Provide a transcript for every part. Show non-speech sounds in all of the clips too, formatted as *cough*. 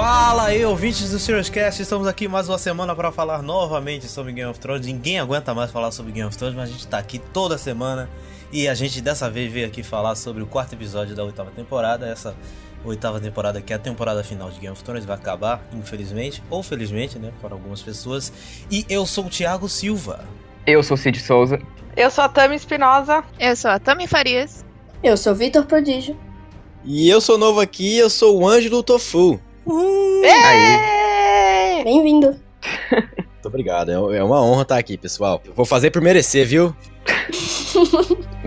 Fala aí, ouvintes do Serious Cast, estamos aqui mais uma semana para falar novamente sobre Game of Thrones. Ninguém aguenta mais falar sobre Game of Thrones, mas a gente tá aqui toda semana e a gente dessa vez veio aqui falar sobre o quarto episódio da oitava temporada. Essa oitava temporada que é a temporada final de Game of Thrones vai acabar, infelizmente, ou felizmente, né, para algumas pessoas. E eu sou o Thiago Silva. Eu sou Cid Souza. Eu sou a Tami Espinosa. Eu sou a Tami Farias. Eu sou Vitor Prodígio. E eu sou novo aqui, eu sou o Ângelo Tofu. Uhul. Bem-vindo. Muito obrigado, é é uma honra estar aqui, pessoal. Eu vou fazer por merecer, viu? *laughs*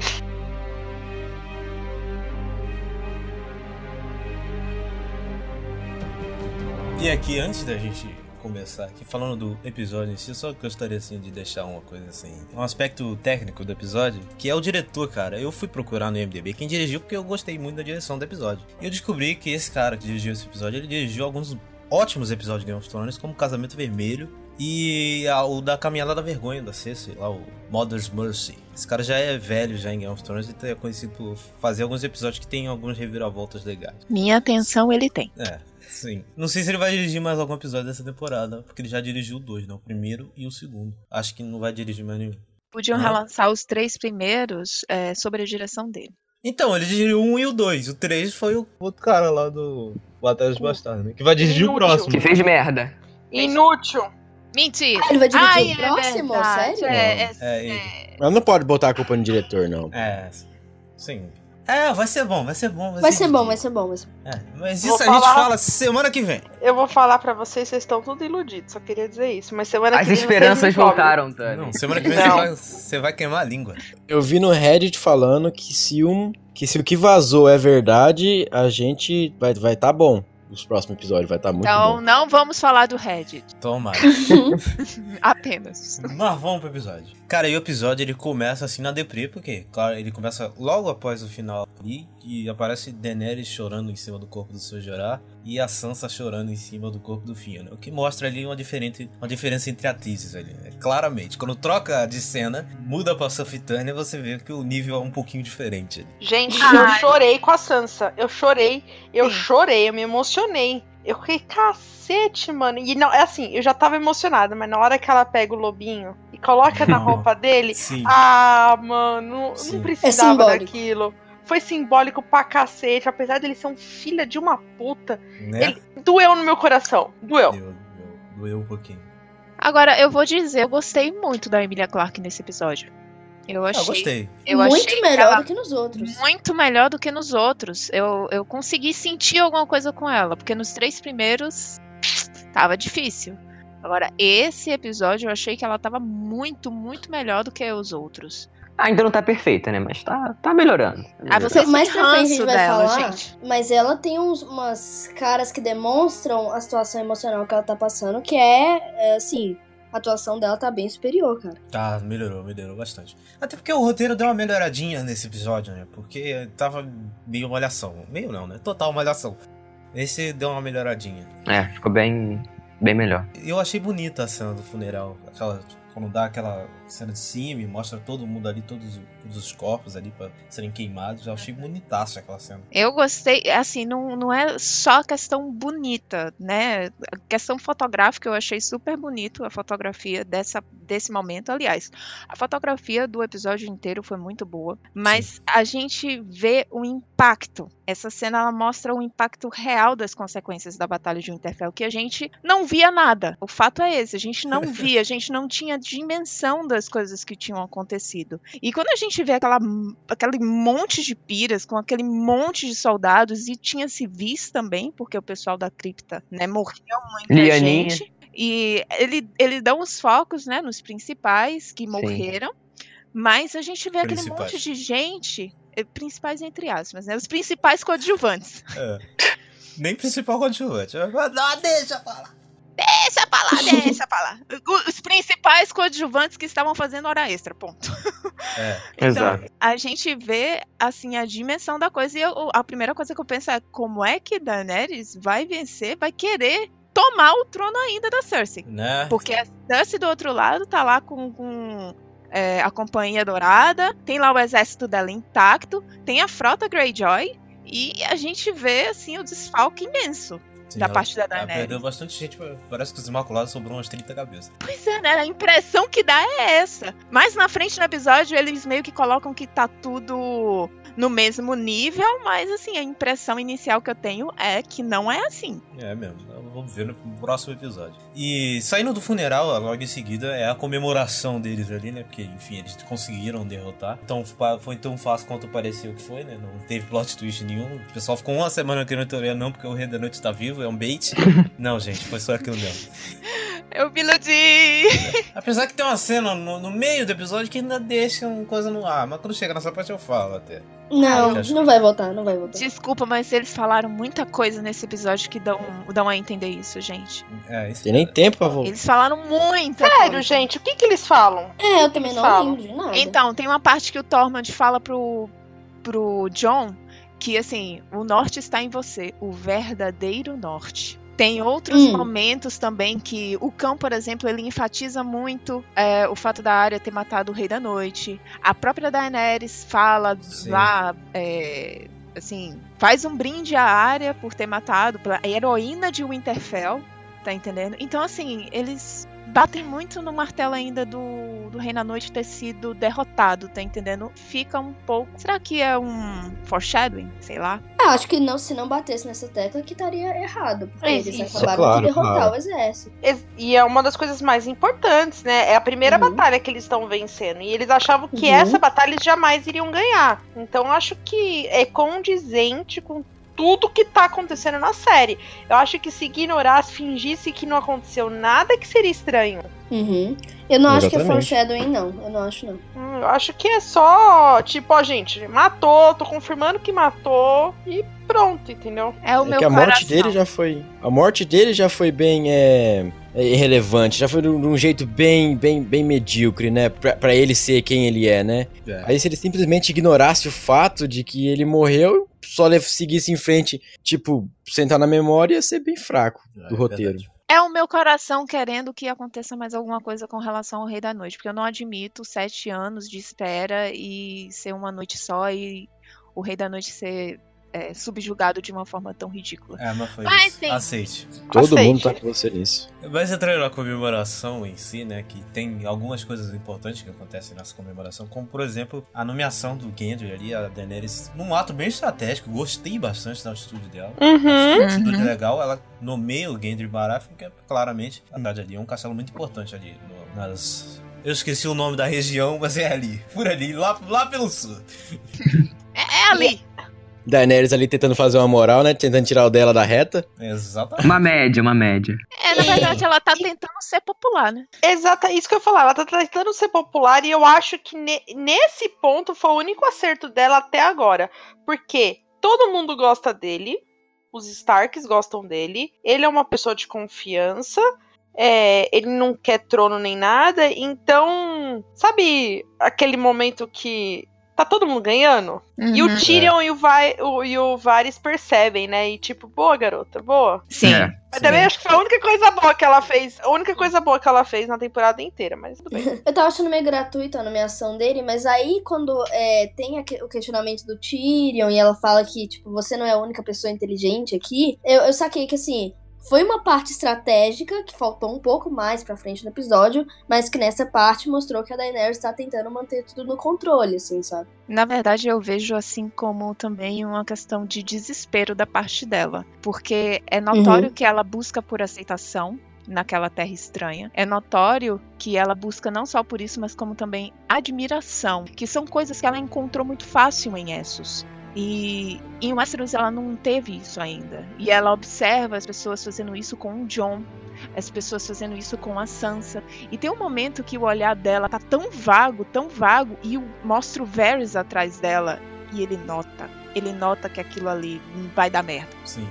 E aqui, antes da gente começar aqui, falando do episódio em si, eu só gostaria assim de deixar uma coisa assim, um aspecto técnico do episódio, que é o diretor, cara. Eu fui procurar no IMDb quem dirigiu porque eu gostei muito da direção do episódio. E eu descobri que esse cara que dirigiu esse episódio, ele dirigiu alguns ótimos episódios de Game of Thrones, como Casamento Vermelho e a- o da Caminhada da Vergonha da Cersei, lá o Mother's Mercy. Esse cara já é velho já em Game of Thrones e é conhecido por fazer alguns episódios que tem algumas reviravoltas legais. Minha atenção ele tem. É, sim. Não sei se ele vai dirigir mais algum episódio dessa temporada, porque ele já dirigiu dois, né? O primeiro e o segundo. Acho que não vai dirigir mais nenhum. Podiam Ah. relançar os três primeiros é, sobre a direção dele. Então, ele dirigiu o um e o dois. O três foi o outro cara lá do Batalha dos Bastardos, né? Que vai dirigir o Inútil. próximo. Que fez merda. Inútil. Mentira! Ah, ele vai dirigir Ai, o é próximo? verdade, Sério? É, é, É, ele. é. Mas não pode botar a culpa no diretor, não. É, sim. É, vai ser bom, vai ser bom. Vai ser bom, vai ser bom. Vai ser... É, mas Vou isso a gente falar- fala semana que vem. Eu vou falar pra vocês, vocês estão tudo iludidos, só queria dizer isso. Mas semana As que vem vocês esperanças voltaram, Tani. Não, semana que vem você vai, você vai queimar a língua. Eu vi no Reddit falando que se um. Que se o que vazou é verdade, a gente vai vai tá bom. Os próximos episódios vai estar muito Então bom. não vamos falar do Reddit. Toma. *laughs* Apenas. Mas vamos pro episódio. Cara, e o episódio ele começa assim na deprê, porque, claro, ele começa logo após o final ali, e aparece Daenerys chorando em cima do corpo do seu Jorah e a Sansa chorando em cima do corpo do Fiona. O que mostra ali uma, diferente, uma diferença entre atrizes ali, né? Claramente. Quando troca de cena, muda pra Sofitânia, você vê que o nível é um pouquinho diferente ali. Gente, Ai. eu chorei com a Sansa. Eu chorei, eu Sim. chorei, eu me emocionei. Eu fiquei, cacete, mano. E não, é assim, eu já tava emocionada, mas na hora que ela pega o lobinho coloca na *laughs* roupa dele, Sim. ah, mano, Sim. não precisava simbólico. daquilo. Foi simbólico pra cacete, apesar dele ser um filho de uma puta. né? Ele doeu no meu coração. Doeu. Doeu, doeu, doeu um pouquinho. Agora, eu vou dizer, eu gostei muito da Emilia Clarke nesse episódio. Eu Ah, achei. gostei. Eu Muito achei melhor ela do que nos outros. muito melhor do que nos outros. Eu, eu consegui sentir alguma coisa com ela, porque nos três primeiros tava difícil. Agora, esse episódio eu achei que ela tava muito, muito melhor do que os outros. Ainda não tá perfeita, né? Mas tá, tá melhorando. Tá Ah, melhorando. vocês Mais pra frente a gente vai dela, falar, gente. mas ela tem uns, umas caras que demonstram a situação emocional que ela tá passando, que é, é, assim, a atuação dela tá bem superior, cara. Tá, melhorou, melhorou bastante. Até porque o roteiro deu uma melhoradinha nesse episódio, né? Porque tava meio malhação. Meio não, né? Total malhação. Esse deu uma melhoradinha. É, ficou bem, bem melhor. Eu achei bonita a cena do funeral. Aquela. Quando dá aquela cena de cima e mostra todo mundo ali, todos, todos os corpos ali pra serem queimados. Eu achei bonitaço aquela cena. Eu gostei, assim, não, não é só questão bonita, né? A questão fotográfica eu achei super bonito a fotografia dessa, desse momento. Aliás, a fotografia do episódio inteiro foi muito boa, mas a gente vê o impacto. Essa cena ela mostra o impacto real das consequências da Batalha de Winterfell, que a gente não via nada. O fato é esse, a gente não *laughs* via, a gente não tinha dimensão das coisas que tinham acontecido. E quando a gente vê aquela, aquele monte de piras com aquele monte de soldados, e tinha civis também, porque o pessoal da cripta, né, morreu muita Lianinha. gente. E ele, ele dá uns focos, né, nos principais que Sim. morreram, mas a gente vê aquele Principais. monte de gente, eh, principais entre aspas, né, os principais coadjuvantes. É. Nem principal coadjuvante. Não, deixa eu falar. Deixa pra lá, deixa pra lá. Os principais coadjuvantes que estavam fazendo hora extra, ponto. É. Então, Exato. a gente vê, assim, a dimensão da coisa. E eu- a primeira coisa que eu penso é como é que Daenerys vai vencer, vai querer tomar o trono ainda da Cersei. Né? Porque a Cersei do outro lado tá lá com, com, é, a Companhia Dourada, tem lá o exército dela intacto, tem a frota Greyjoy, e a gente vê, assim, o desfalque imenso. Sim, da ela- parte da Daenerys. perdeu bastante gente, parece que os Imaculados sobrou umas 30 cabeças. Pois é, né? A impressão que dá é essa. Mais na frente no episódio, eles meio que colocam que tá tudo no mesmo nível, mas assim, a impressão inicial que eu tenho é que não é assim. É mesmo, então vamos ver no próximo episódio. E saindo do funeral, logo em seguida, é a comemoração deles ali, né? Porque, enfim, eles conseguiram derrotar. Então foi tão fácil quanto pareceu que foi, né? Não teve plot twist nenhum. O pessoal ficou uma semana querendo teoria, não, porque o Rei da Noite tá vivo, é um bait. *laughs* não, gente, foi só aquilo mesmo. Eu me iludi. Apesar que tem uma cena no, no meio do episódio que ainda deixa uma coisa no ar, mas quando chega nessa parte eu falo até. Não, acho não vai voltar, não vai voltar. Desculpa, mas eles falaram muita coisa nesse episódio que dão, dão a entender isso, gente. É, isso Tem nem tempo pra voltar. Eles falaram muita Sério, coisa. gente, o que que eles falam? É, eu também não Falam. lembro de nada. Então, tem uma parte que o Tormund fala pro, pro John que, assim, o norte está em você, o verdadeiro norte. Tem outros Hum. momentos também que o Cão, por exemplo, ele enfatiza muito é, o fato da Arya ter matado o Rei da Noite. A própria Daenerys fala Sim. lá, é, assim, faz um brinde à Arya por ter matado a heroína de Winterfell, tá entendendo? Então, assim, eles batem muito no martelo ainda do, do Rei da Noite ter sido derrotado, tá entendendo? Fica um pouco. Será que é um foreshadowing? Sei lá. Ah, acho que não, se não batesse nessa tecla, que estaria errado. Porque Isso, eles isso. acabaram Claro, de derrotar claro. o exército. Ex- E é uma das coisas mais importantes, né? É a primeira Uhum. batalha que eles estão vencendo. E eles achavam que Uhum. essa batalha eles jamais iriam ganhar. Então eu acho que é condizente com tudo que tá acontecendo na série. Eu acho que se ignorasse, fingisse que não aconteceu nada, que seria estranho. Uhum. Eu não acho que é Exatamente. foreshadowing, não. Eu não acho, não. Hum, eu acho que é só, tipo, ó, gente, matou, tô confirmando que matou e pronto, entendeu? É o É meu que a morte dele já foi. A morte dele já foi bem é, é, irrelevante, já foi de um de um jeito bem, bem, bem medíocre, né? Pra, pra ele ser quem ele é, né? É. Aí se ele simplesmente ignorasse o fato de que ele morreu, só seguisse em frente, tipo, sentar na memória, ia ser bem fraco do É roteiro. verdade. É o meu coração querendo que aconteça mais alguma coisa com relação ao Rei da Noite, porque eu não admito sete anos de espera e ser uma noite só e o Rei da Noite ser é, subjugado de uma forma tão ridícula. É, mas foi Mas isso. Aceite. Todo Aceite. mundo tá com você nisso. Mas entrando na comemoração em si, né, que tem algumas coisas importantes que acontecem nessa comemoração, como por exemplo a nomeação do Gendry ali, a Daenerys, num ato bem estratégico, gostei bastante da atitude dela. Uhum. Atitude Uhum. legal, ela nomeia o Gendry Baratheon, que é claramente, na verdade, ali é um castelo muito importante ali no- nas... Eu esqueci o nome da região, mas é ali, por ali, lá, lá pelo sul. É, é ali. Daenerys ali tentando fazer uma moral, né? Tentando tirar o dela da reta. Exatamente. Uma média, uma média. É, na verdade, ela tá tentando ser popular, né? Exato, isso que eu ia falar. Ela tá tentando ser popular e eu acho que ne- nesse ponto foi o único acerto dela até agora. Porque todo mundo gosta dele, os Starks gostam dele, ele é uma pessoa de confiança. é, ele não quer trono nem nada, então, sabe aquele momento que tá todo mundo ganhando? E Uhum. o Tyrion e, o vai, o, e o Varys percebem, né? E tipo, boa garota, boa. Sim. É. Mas também acho que foi a única coisa boa que ela fez. A única coisa boa que ela fez na temporada inteira, mas tudo bem. *laughs* Eu tava achando meio gratuito a nomeação dele, mas aí quando é, tem o questionamento do Tyrion e ela fala que, tipo, você não é a única pessoa inteligente aqui, eu, eu saquei que, assim, foi uma parte estratégica que faltou um pouco mais pra frente no episódio, mas que nessa parte mostrou que a Daenerys tá tentando manter tudo no controle, assim, sabe? Na verdade, eu vejo assim como também uma questão de desespero da parte dela. Porque é notório que ela busca por aceitação naquela terra estranha. É notório que ela busca não só por isso, mas como também admiração, que são coisas que ela encontrou muito fácil em Essos. E em Westeros ela não teve isso ainda. E ela observa as pessoas fazendo isso com o John, as pessoas fazendo isso com a Sansa. E tem um momento que o olhar dela tá tão vago, tão vago, e mostra o Varys atrás dela. E ele nota. Ele nota que aquilo ali vai dar merda. Sim.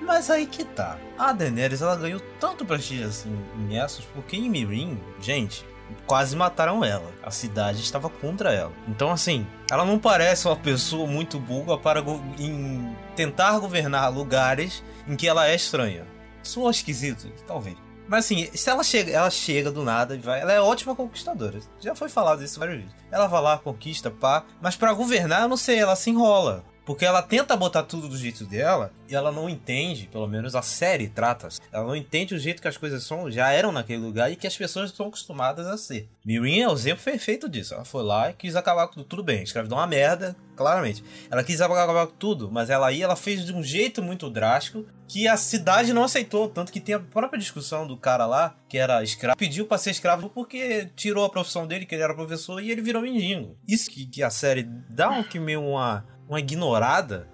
Mas aí que tá. A Daenerys, ela ganhou tanto prestígio assim em Essos, porque em Mirin, gente, quase mataram ela. A cidade estava contra ela. Então, assim, ela não parece uma pessoa muito burra para go- tentar governar lugares em que ela é estranha. Soa esquisito, talvez. Mas assim, se ela chega, ela chega do nada e vai. Ela é ótima conquistadora. Já foi falado isso várias vezes. Ela vai lá, conquista, pá. Mas pra governar, eu não sei, ela se enrola. Porque ela tenta botar tudo do jeito dela. e ela não entende, pelo menos a série trata, ela não entende o jeito que as coisas são, já eram naquele lugar e que as pessoas estão acostumadas a ser. Mirin é o exemplo perfeito disso. Ela foi lá e quis acabar com tudo. Tudo bem, escravidão é uma merda, claramente. Ela quis acabar com tudo, mas ela aí ela fez de um jeito muito drástico que a cidade não aceitou. Tanto que tem a própria discussão do cara lá, que era escravo, pediu pra ser escravo porque tirou a profissão dele, que ele era professor, e ele virou mendigo. Isso que, que a série dá um que meio uma, uma ignorada,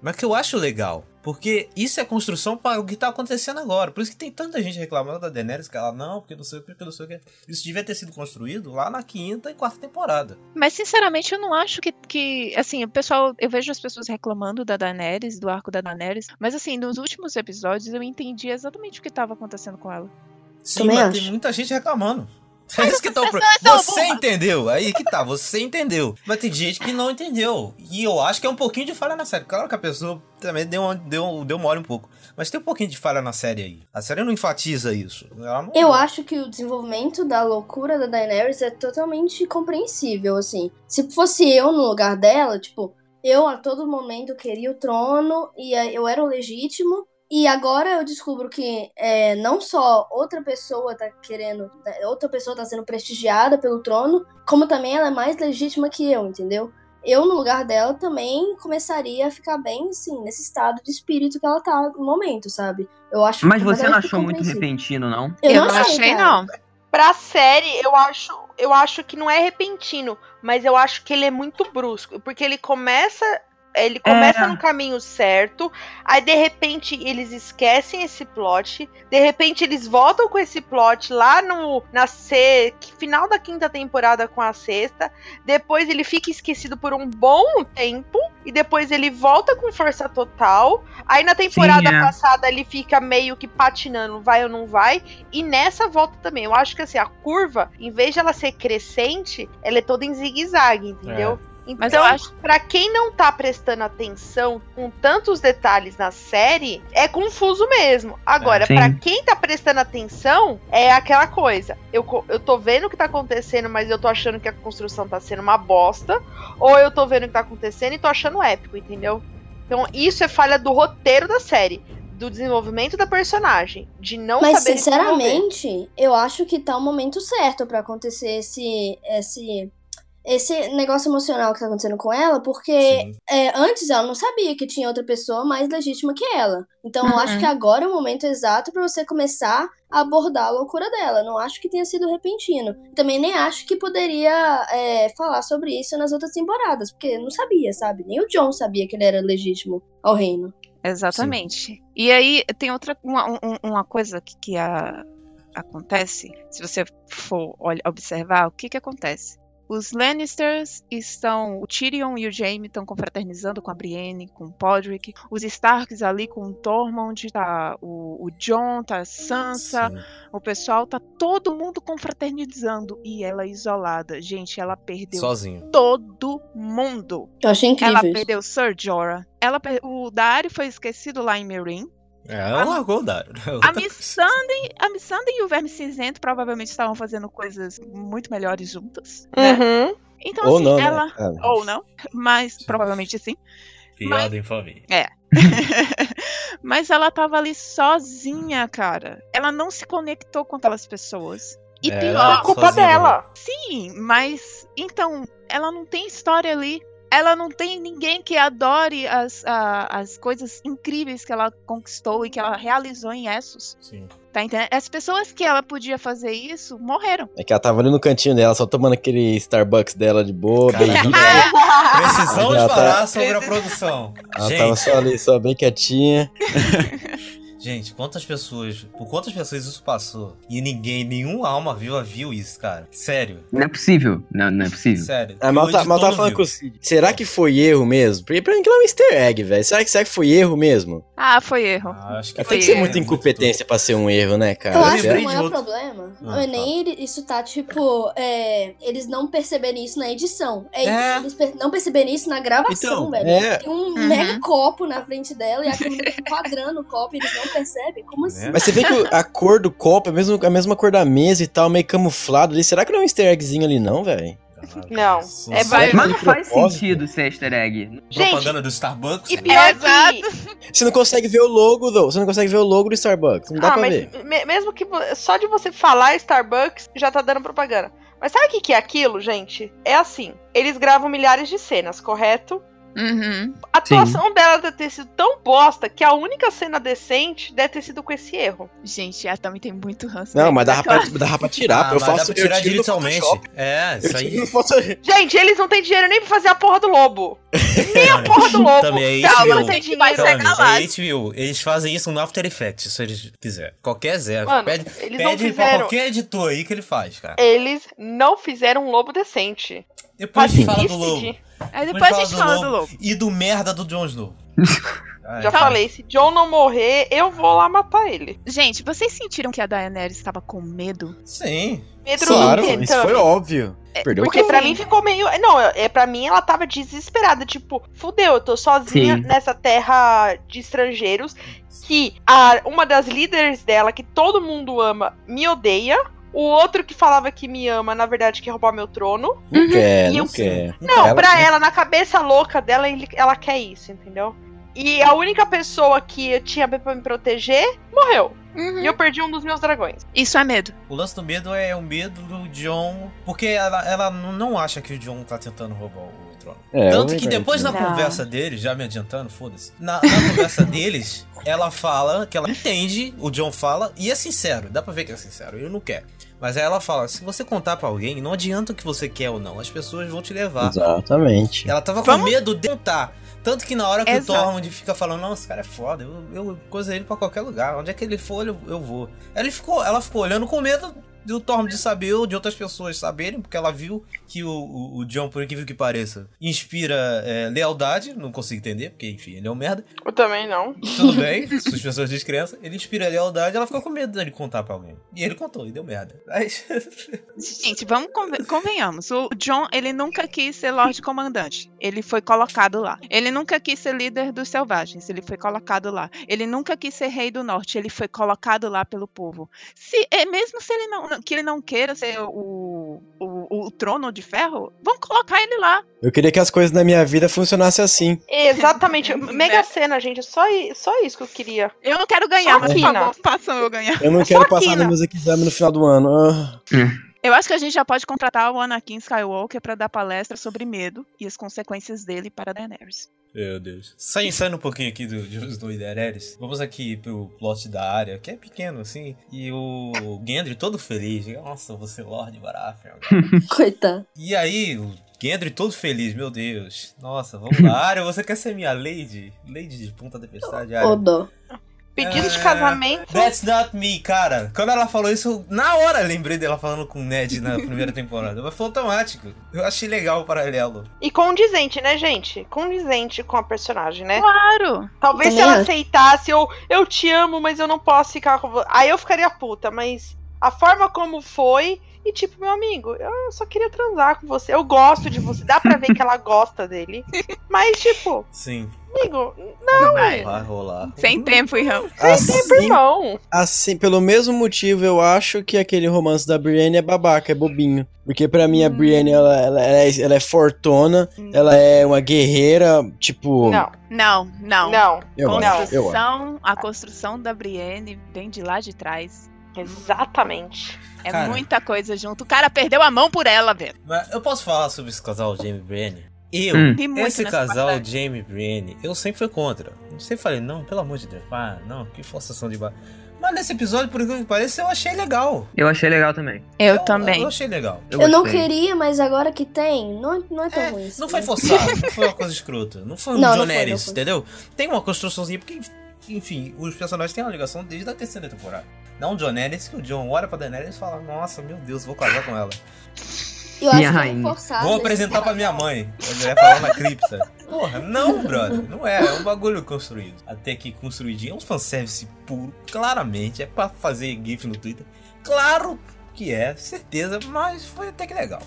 mas que eu acho legal. Porque isso é construção para o que tá acontecendo agora. Por isso que tem tanta gente reclamando da Daenerys, que ela não, porque não sei o que, porque não sei o que. Isso devia ter sido construído lá na quinta e quarta temporada. Mas, sinceramente, eu não acho que, que. Assim, o pessoal. Eu vejo as pessoas reclamando da Daenerys, do arco da Daenerys. Mas, assim, nos últimos episódios eu entendi exatamente o que estava acontecendo com ela. Sim, Também mas acho. tem muita gente reclamando. É isso que tá o são Você entendeu? Aí que tá, você entendeu. Mas tem gente que não entendeu. E eu acho que é um pouquinho de falha na série. Claro que a pessoa também deu, uma- deu, deu mole um pouco. Mas tem um pouquinho de falha na série aí. A série não enfatiza isso. Não- Eu acho que o desenvolvimento da loucura da Daenerys é totalmente compreensível, assim. Se fosse eu no lugar dela, tipo, eu a todo momento queria o trono e eh, eu era o legítimo. E agora eu descubro que é, não só outra pessoa tá querendo, outra pessoa tá sendo prestigiada pelo trono, como também ela é mais legítima que eu, entendeu? Eu, no lugar dela, também começaria a ficar bem, assim, nesse estado de espírito que ela tá no momento, sabe? Eu acho Mas você não achou muito repentino, não? Eu, Eu, não achei, cara. não. Pra série, eu acho, eu acho que não é repentino, mas eu acho que ele é muito brusco, porque ele começa, ele começa É. no caminho certo, aí de repente eles esquecem esse plot, de repente eles voltam com esse plot lá no na se, final da quinta temporada com a sexta, depois ele fica esquecido por um bom tempo e depois ele volta com força total. Aí na temporada Sim, é. passada ele fica meio que patinando, vai ou não vai, e nessa volta também. Eu acho que assim, a curva, em vez de ela ser crescente, ela é toda em zigue-zague, entendeu? Mas Então, eu acho. pra quem não tá prestando atenção com tantos detalhes na série, é confuso mesmo. Agora, É, pra quem tá prestando atenção, é aquela coisa. Eu, eu tô vendo o que tá acontecendo, mas eu tô achando que a construção tá sendo uma bosta. Ou eu tô vendo o que tá acontecendo e tô achando épico, entendeu? Então, isso é falha do roteiro da série. Do desenvolvimento da personagem. De não Mas, saber sinceramente, eu acho que tá o momento certo pra acontecer esse, esse, esse negócio emocional que tá acontecendo com ela, porque Sim. é, antes ela não sabia que tinha outra pessoa mais legítima que ela. Então eu Uhum. acho que agora é o momento exato pra você começar a abordar a loucura dela. Não acho que tenha sido repentino. Também nem acho que poderia é, falar sobre isso nas outras temporadas, porque não sabia, sabe? Nem o John sabia que ele era legítimo ao reino. Exatamente. E aí tem outra uma, um- uma coisa que, que a- acontece, se você for olha- observar, o que que acontece? Os Lannisters estão, o Tyrion e o Jaime estão confraternizando com a Brienne, com o Podrick. Os Starks ali com o Tormund, tá o, o Jon, tá a Sansa. Sim. O pessoal tá todo mundo confraternizando e ela isolada. Gente, ela perdeu Sozinho. todo mundo. Eu achei incrível. Ela perdeu Sir Jorah. Ela o Dario foi esquecido lá em Meereen. É, ela largou o Dario. A Missandei, a Missandei e o Verme Cinzento provavelmente estavam fazendo coisas muito melhores juntas. Né? Uhum. Então, Ou assim, não, né, ela. cara? Ou não, mas provavelmente sim. Piada em família. *laughs* mas ela tava ali sozinha, cara. Ela não se conectou com aquelas pessoas. E É, pior, É culpa sozinha, dela. Sim, mas então, ela não tem história ali. Ela não tem ninguém que adore as, a- as coisas incríveis que ela conquistou e que ela realizou em Essos. Sim. Tá entendendo? As pessoas que ela podia fazer isso morreram. É que ela tava ali no cantinho dela, só tomando aquele Starbucks dela de boa, beijinho. *laughs* Precisamos tá- falar sobre a produção. Ela Gente, tava só ali, só bem quietinha. *laughs* Gente, quantas pessoas, por quantas pessoas isso passou e ninguém, nenhuma alma viva viu isso, cara? Sério, Não é possível. Não, não é possível. sério. A mal, O tá, editor mal tá não falando com o Cid. Será que foi erro mesmo? Porque pra mim aquilo é um easter egg, velho. Será que, será que foi erro mesmo? Ah, foi erro. Ah, acho que Tem foi que ser muita incompetência pra ser um erro, né, cara? Eu Eu acho que o maior outro- problema Ah, não é nem ele- isso tá, tipo, é, eles não perceberem isso na edição. É, É. eles per- não perceberem isso na gravação, Então, velho. é. Tem um Uhum. mega copo na frente dela e a câmera tá *laughs* enquadrando o copo e eles não percebem. Como assim? Mas você vê que a cor do copo é a mesma, a mesma cor da mesa e tal, meio camuflado ali. Será que não é um easter eggzinho ali, não, velho? Não, é só vai- Mas não faz sentido ser easter egg. Gente, Propaganda do Starbucks? e né? pior que... Você não consegue ver o logo, though. Você não consegue ver o logo do Starbucks. Não dá Ah, pra mas ver. me- mesmo que só de você falar Starbucks já tá dando propaganda. Mas sabe o que, que é aquilo, gente? É assim, eles gravam milhares de cenas, correto? Uhum. A atuação dela deve ter sido tão bosta que a única cena decente deve ter sido com esse erro. Gente, a Tami tem muito ranço. Não, né? mas dá pra, dá pra tirar. Ah, eu faço dá pra tirar eu digitalmente. É, isso aí. Gente, eles não têm dinheiro nem pra fazer a porra do lobo. Nem a *laughs* porra do lobo. Também é Calma, HBO. não tem vai dinheiro. é HBO. Eles fazem isso no After Effects, se eles quiser. Qualquer Zé. Mano, pede eles não pede pra fizeram. qualquer editor aí que ele faz, cara. Eles não fizeram um lobo decente. Depois a gente fala do. Lobo. Aí depois a gente fala do lobo. E do merda do Jon Snow. *laughs* Ah, Já é. falei, se John não morrer, eu vou lá matar ele. Gente, vocês sentiram que a Daenerys estava com medo? Sim. Pedro Claro, isso foi óbvio. Perdeu o Porque pra Sim. mim ficou meio. Não, é pra mim ela tava desesperada. Tipo, fudeu, eu tô sozinha Sim. nessa terra de estrangeiros. Que a, uma das líderes dela, que todo mundo ama, me odeia. O outro que falava que me ama, na verdade, quer roubar meu trono. Não quer, E não eu- quer. Não, Ela- pra ela, na cabeça louca dela, ele- ela quer isso, entendeu? E a única pessoa que eu tinha pra me proteger morreu. Uhum. E eu perdi um dos meus dragões. Isso é medo. O lance do medo é o medo do John. Porque ela, ela não não acha que o John tá tentando roubar o trono. É, Tanto que depois Não. conversa deles, já me adiantando, foda-se. Na, na conversa deles, ela fala que ela entende, o John fala, e é sincero, dá pra ver que é sincero, ele não quer. Mas aí ela fala: se você contar pra alguém, não adianta o que você quer ou não, as pessoas vão te levar. Exatamente. Ela tava Vamos- com medo de contar. Tanto que na hora que Exato. o Tormund fica falando, não, esse cara é foda, eu, eu coisa ele pra qualquer lugar. Onde é que ele for, eu, eu vou. Ele ficou, ela ficou olhando com medo do Tormund de saber ou de outras pessoas saberem, porque ela viu que o, o, o John, por incrível que pareça, inspira é, lealdade. Não consigo entender, porque enfim, ele é um merda. Eu também não. Tudo bem, *laughs* suas pessoas descrençam. Ele inspira lealdade, ela ficou com medo dele contar pra alguém. E ele contou, e deu merda. Aí, *laughs* Gente, vamos conven- convenhamos. O John, ele nunca quis ser Lorde Comandante. Ele foi colocado lá. Ele nunca quis ser líder dos selvagens. Ele foi colocado lá. Ele nunca quis ser rei do norte. Ele foi colocado lá pelo povo. Se, é, mesmo se ele não, que ele não queira ser o, o, o trono de ferro, vamos colocar ele lá. Eu queria que as coisas na minha vida funcionassem assim. Exatamente. *laughs* Mega cena, gente. Só, i- só isso que eu queria. Eu não quero ganhar, mas por favor, façam eu ganhar. Eu não É quero só passar nos meus exames no final do ano. Ah. Eu acho que a gente já pode contratar o Anakin Skywalker para dar palestra sobre medo e as consequências dele para Daenerys. Meu Deus. Sai- Saindo um pouquinho aqui do e Daenerys, vamos aqui pro plot da área, que é pequeno assim, e o Gendry todo feliz. Nossa, você é Lord Baratheon. *laughs* Coitado. E aí, o Gendry todo feliz, meu Deus. Nossa, vamos lá. Arya, você quer ser minha lady? Lady de Ponta Tempestade, Arya. dó. Pedido de É, casamento. That's not me, cara. Quando ela falou isso, eu, na hora lembrei dela falando com o Ned na primeira temporada. Mas foi automático. Eu achei legal o paralelo. E condizente, né, gente? Condizente com a personagem, né? Claro! Talvez se ela aceitasse, eu, eu te amo, mas eu não posso ficar com você. Aí eu ficaria puta, mas a forma como foi. E tipo, meu amigo, eu só queria transar com você. Eu gosto de você. Dá pra ver que ela gosta dele. Mas, tipo, Sim, amigo, Não vai. vai rolar. Sem tempo, irmão. Assim, irmão. assim, pelo mesmo motivo, eu acho que aquele romance da Brienne é babaca, é bobinho. Porque pra mim a Hum. Brienne, ela, ela, ela é, ela é fortona, ela é uma guerreira, tipo... Não, Não, não. não. Eu Não. Construção, a construção da Brienne vem de lá de trás. Exatamente. É Cara. muita coisa junto. O cara perdeu a mão por ela, velho. Eu posso falar sobre esse casal Jamie Brienne? Eu, Hum. Esse casal passagem. Jamie Brienne, eu sempre fui contra. Eu sempre falei, não, pelo amor de Deus, pá, não, que forçação de barra. Mas nesse episódio, por incrível que pareça, eu achei legal. Eu achei legal também. Eu, Eu também. achei legal. Eu, não queria, mas agora que tem, não, não é tão É, ruim. assim. não foi forçado, não foi uma coisa escrota. Não foi um Não, não John foi, Harris, não foi. entendeu? Tem uma construçãozinha, porque, enfim, os personagens têm uma ligação desde a terceira temporada. Não o John Harris, que o John olha pra Daenerys e fala, nossa, meu Deus, vou casar com ela. Eu acho Minha que é rainha. forçado. Vou apresentar pra minha mãe. Ele vai falar na cripta. Porra, não, brother. Não é. É um bagulho construído. Até que construidinho. É um fanservice puro. Claramente. É pra fazer GIF no Twitter. Claro que é, certeza. Mas foi até que legal.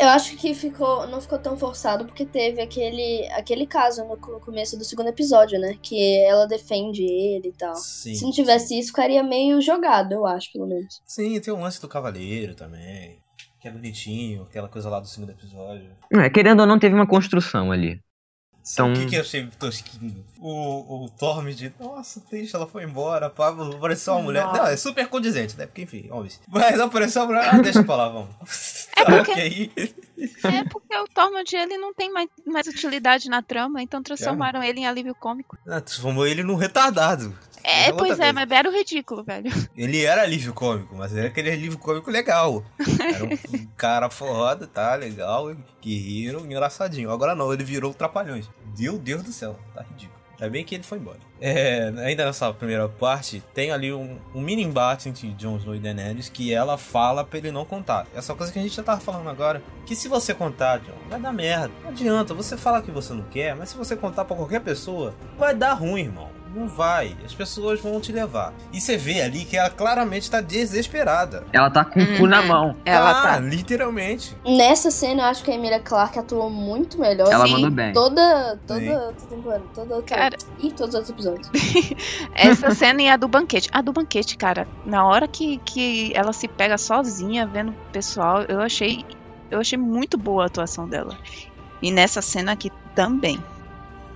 Eu acho que ficou, não ficou tão forçado porque teve aquele, aquele caso no co- começo do segundo episódio, né? Que ela defende ele e tal. Se Sim. não tivesse isso, ficaria meio jogado, eu acho, pelo menos. Sim, tem o lance do cavaleiro também. Que é bonitinho, aquela coisa lá do segundo episódio. Não, é, querendo ou não, teve uma construção ali. Então- O que, que eu achei tosquinho? O, o Torme de, nossa, deixa, ela foi embora, Pablo, apareceu uma mulher. Nossa. Não, é super condizente, né? Porque, enfim, óbvio. Mas apareceu uma mulher, ah, deixa pra lá, vamos. É *laughs* porque- ok. É porque o Tormund ele não tem mais, mais utilidade na trama, então transformaram ele em alívio cômico. Ah, transformou ele num retardado. É, outra pois é, coisa. mas era o ridículo, velho. Ele era alívio cômico, mas era aquele alívio cômico legal. Era um *laughs* cara foda, tá? Legal, guerreiro, engraçadinho. Agora não, ele virou trapalhões. Meu Deus do céu, tá ridículo. Ainda bem que ele foi embora. É, ainda nessa primeira parte, tem ali um, um mini embate entre Jon Snow e Daenerys que ela fala pra ele não contar. Essa coisa que a gente já tava falando agora, que se você contar, Jon, vai dar merda. Não adianta, você fala que você não quer, mas se você contar pra qualquer pessoa, vai dar ruim, irmão. Não vai. As pessoas vão te levar. E você vê ali que ela claramente tá desesperada. Ela tá com o cu na Uhum. mão. Ela Ah, tá. literalmente. Nessa cena, eu acho que a Emilia Clarke atuou muito melhor. Ela Sim. mandou bem. Toda, toda toda outra. Cara- E todos os outros episódios. *laughs* Essa cena e a do banquete. A do banquete, cara, na hora que, que ela se pega sozinha vendo o pessoal, eu achei. Eu achei muito boa a atuação dela. E nessa cena aqui também.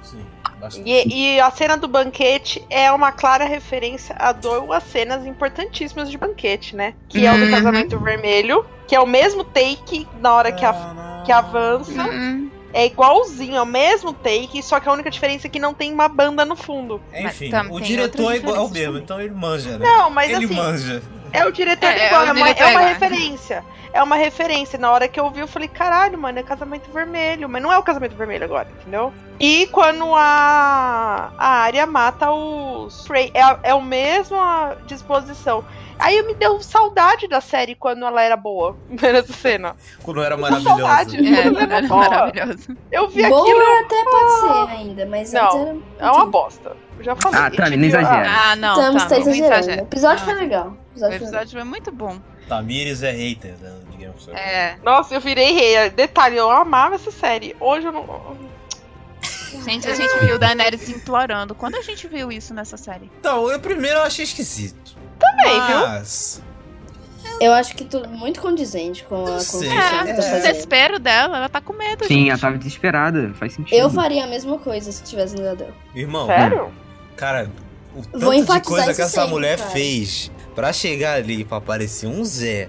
Sim, bastante. E, e a cena do banquete é uma clara referência a duas cenas importantíssimas de banquete, né? Que é o do Uhum. casamento vermelho, que é o mesmo take na hora que, a, que avança. Hum, É igualzinho, é o mesmo take, só que a única diferença é que não tem uma banda no fundo. Enfim, Mas o diretor é igual ao mesmo, então ele manja, né? Não, mas ele assim, manja. É o diretor É, igual, é o é, uma, é uma referência. É uma referência. Na hora que eu vi, eu falei, caralho, mano, é casamento vermelho. Mas não é o casamento vermelho agora, entendeu? E quando a, a área mata os Frey, é, a- é a mesma disposição. Aí me deu saudade da série quando ela era boa, *laughs* nessa cena. Quando era Com maravilhoso. saudade. é, Era era boa. maravilhoso. Eu vi Boa aquilo, até pode ser ainda, mas Não, era. é uma bosta. Eu já falei. Ah, Tami, não Tipo, exagera. Ah, não. Estamos tá, tá não exagerando. exagera. O episódio foi Não. legal. O episódio foi episódio foi muito bom. Tamires é hater né, de Game of Thrones. É. Nossa, eu virei rei. Detalhe, eu amava essa série. Hoje eu não. Gente, a gente viu Daenerys implorando. Quando a gente viu isso nessa série? Então, eu primeiro eu achei esquisito. Também, viu? Mas, Eu acho que tudo muito condizente com a sei. construção É, É. tá desespero dela, ela tá com medo. Sim, gente. ela tava desesperada. Faz sentido. Eu faria a mesma coisa se tivesse no lugar dela. irmão, Sério? Cara, o tanto Vou de coisa que essa sempre, mulher cara. fez pra chegar ali pra aparecer um Zé.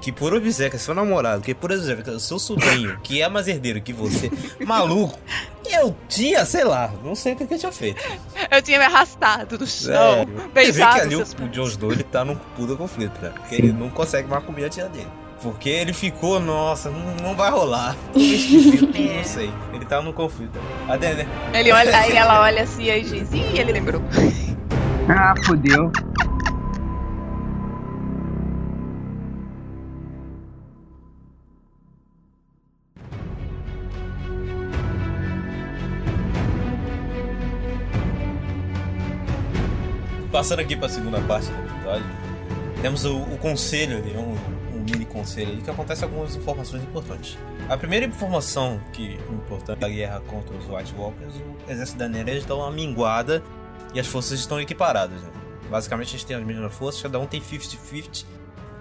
Que por que é seu namorado, que por que é seu sobrinho, que é mais herdeiro que você, *laughs* maluco, eu tinha, sei lá, não sei o que que eu tinha feito. Eu tinha me arrastado do chão. Sério. Você vê beijado que ali o, o Jon Snow, ele tá num puta conflito, né? Porque ele não consegue mais comer a tia dele. Porque ele ficou, nossa, não, não vai rolar. Esquisito, *laughs* É. não sei. Ele tá no conflito. A Dene, Ele olha, aí ela olha assim e diz, ih, ele lembrou. Ah, fodeu. Passando aqui pra segunda parte do episódio, temos o, o conselho ali, um, um mini conselho ali, que acontece algumas informações importantes. A primeira informação que é importante da guerra contra os White Walkers, o exército da Daenerys dá uma minguada e as forças estão equiparadas. Né? Basicamente a gente tem as mesmas forças, cada um tem 50-50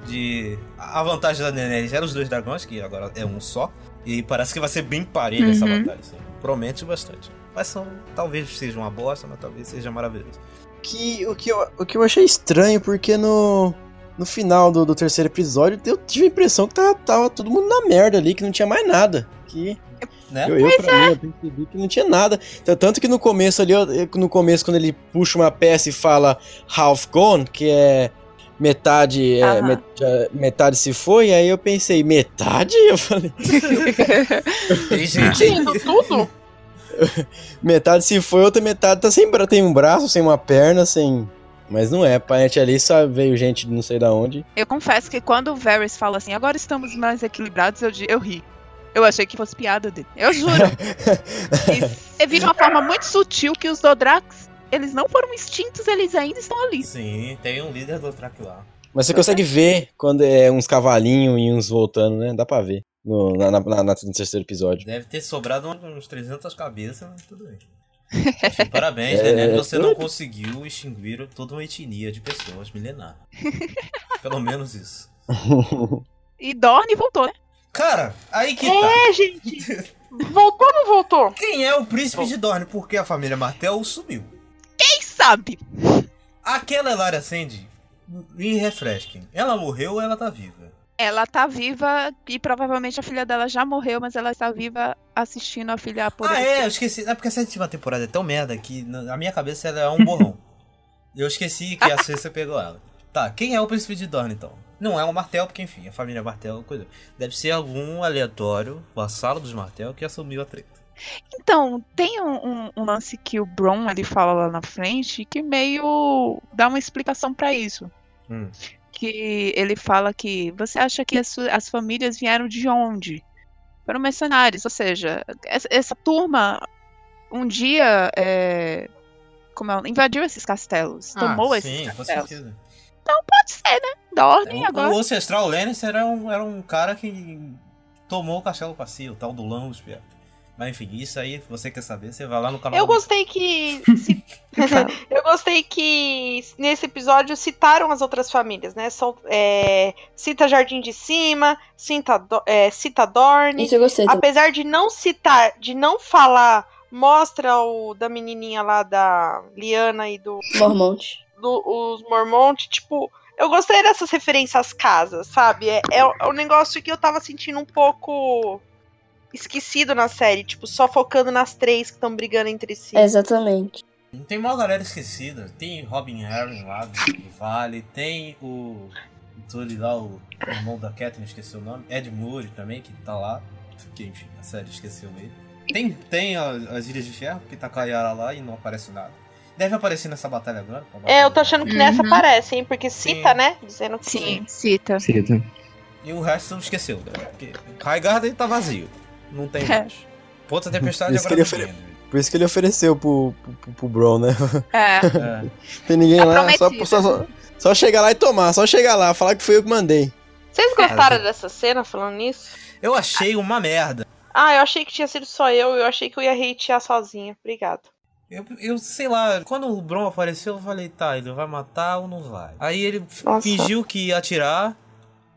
de... A vantagem da Daenerys era os dois dragões, que agora é um só, e parece que vai ser bem parelha essa Uhum. batalha. Assim. Promete bastante. Mas são, talvez seja uma bosta, mas talvez seja maravilhoso. Que, o, que eu, o que eu achei estranho, porque no, no final do, do terceiro episódio eu tive a impressão que tava, tava todo mundo na merda ali, que não tinha mais nada. Que Né? eu, eu, pra mim, eu percebi que não tinha nada. Então, tanto que no começo ali, eu- no começo, quando ele puxa uma peça e fala half gone, que é metade, é, met- é, metade se foi, aí eu pensei, metade? *laughs* Eu falei, Tem gente. Indo tudo? *laughs* metade se foi, outra metade tá sem tem um braço, sem uma perna, sem. Mas não é, parente ali só veio gente de não sei da onde. Eu confesso que quando o Varys fala assim, agora estamos mais equilibrados, eu, eu ri. Eu achei que fosse piada dele. Eu juro. e vi de uma forma muito sutil que os Dodrax, eles não foram extintos, eles ainda estão ali. Sim, tem um líder do track lá. Mas você consegue ver quando é uns cavalinhos e uns voltando, né? Dá pra ver. No, na, na, na- no terceiro episódio. Deve ter sobrado uns 300 cabeças, mas tudo bem. Enfim, parabéns, É, Daenerys, você não tudo. conseguiu extinguir toda uma etnia de pessoas milenar. Pelo menos isso. E Dorne voltou, né? Cara, aí que tá. É, gente. Voltou ou não voltou? Quem é o príncipe de Dorne? Porque a família Martel sumiu. Quem sabe? Aquela Elaria Sandy, me refresquem. Ela morreu ou ela tá viva? Ela tá viva e provavelmente a filha dela já morreu, mas ela está viva assistindo a filha Ah, apodrecer. é, eu esqueci. É porque a sétima temporada é tão merda que na minha cabeça ela é um borrão. *laughs* eu esqueci que a sexta pegou ela. Tá, quem é o príncipe de Dorne então? Não é o Martel, porque enfim, a família Martel coisa. Deve ser algum aleatório, vassalo dos Martel, que assumiu a treta. Então, tem um, um- um lance que o Bron ele fala lá na frente que meio dá uma explicação pra isso. Hum. Que ele fala que você acha que as, as famílias vieram de onde? Foram mercenários, ou seja, essa, essa turma um dia é, como é, invadiu esses castelos, tomou ah, esses sim, com castelos. certeza. Pode ser, né? Dorne O, agora. o ancestral Lannister era um, era um cara que tomou o castelo pra si, o tal do Lannister. Mas enfim, isso aí, se você quer saber, você vai lá no canal. Eu gostei que. ci- *laughs* *laughs* eu gostei que nesse episódio citaram as outras famílias, né? Sol- é, cita Jardim de Cima, cita, Do- é, cita Dorne. Isso eu gostei também. Apesar de não citar, de não falar, mostra o da menininha lá da Liana e do, Mormont. do os Mormont, tipo, eu gostei dessas referências às casas, sabe? É, é, o- é um negócio que eu tava sentindo um pouco esquecido na série, tipo, só focando nas três que estão brigando entre si. Exatamente. Tem uma galera esquecida. Tem Robin Harry lá do, Vale. Tem o. Tully lá, o irmão da Catherine, esqueci o nome. Ed Moore também, que tá lá. Que enfim, a série esqueceu ele. Tem, tem as Ilhas de Ferro, que tá com a Yara lá e não aparece nada. Deve aparecer nessa batalha agora. com a É, eu tô batalha. achando que nessa Uhum. aparece, hein? Porque cita, Sim. né? Dizendo que. Sim, cita. Cita. E o resto esqueceu, né? Porque Highgarden tá vazio. Não tem É. mais. Tempestade agora ele vendo. Por isso que ele ofereceu pro, pro, pro Bron, né? É. *laughs* É. Tem ninguém Tá lá, só, só, só, só chegar lá e tomar, só chegar lá, falar que foi eu que mandei. Vocês gostaram dessa cena falando nisso? Eu achei uma merda. Ah, eu achei que tinha sido só eu, eu achei que eu ia hatear sozinha. Obrigado. Eu, eu sei lá, quando o Bron apareceu, eu falei, tá, ele vai matar ou não vai? Aí ele Nossa. fingiu que ia atirar,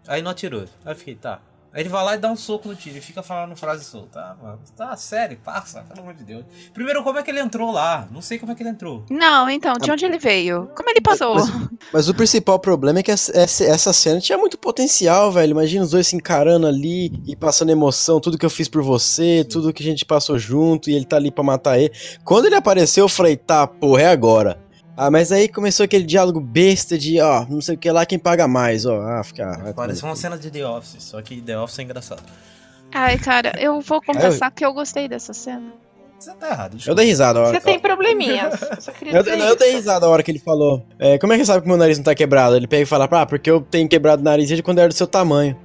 aí não atirou. Aí eu fiquei, tá. Aí ele vai lá e dá um soco no tiro e fica falando frase solta. Ah, mano, tá sério, passa, pelo amor de Deus. Primeiro, como é que ele entrou lá? Não sei como é que ele entrou. Não, então, de onde ele veio? Como ele passou? Mas, mas o principal problema é que essa, essa- essa cena tinha muito potencial, velho. Imagina os dois se encarando ali e passando emoção, tudo que eu fiz por você, tudo que a gente passou junto e ele tá ali pra matar ele. Quando ele apareceu, eu falei, tá, porra, é agora. Ah, mas aí começou aquele diálogo besta de, ó, não sei o que lá, quem paga mais, ó. Ah, fica. Parece uma cena de The Office, só que The Office é engraçado. Ai, cara, eu vou confessar que eu gostei dessa cena. Você tá errado. Eu desculpa. dei risada a hora. Você tem probleminhas. Eu só *laughs* queria Eu, eu dei risada a hora que ele falou. É, como é que sabe que meu nariz não tá quebrado? Ele pega e fala, ah, porque eu tenho quebrado o nariz desde quando eu era do seu tamanho.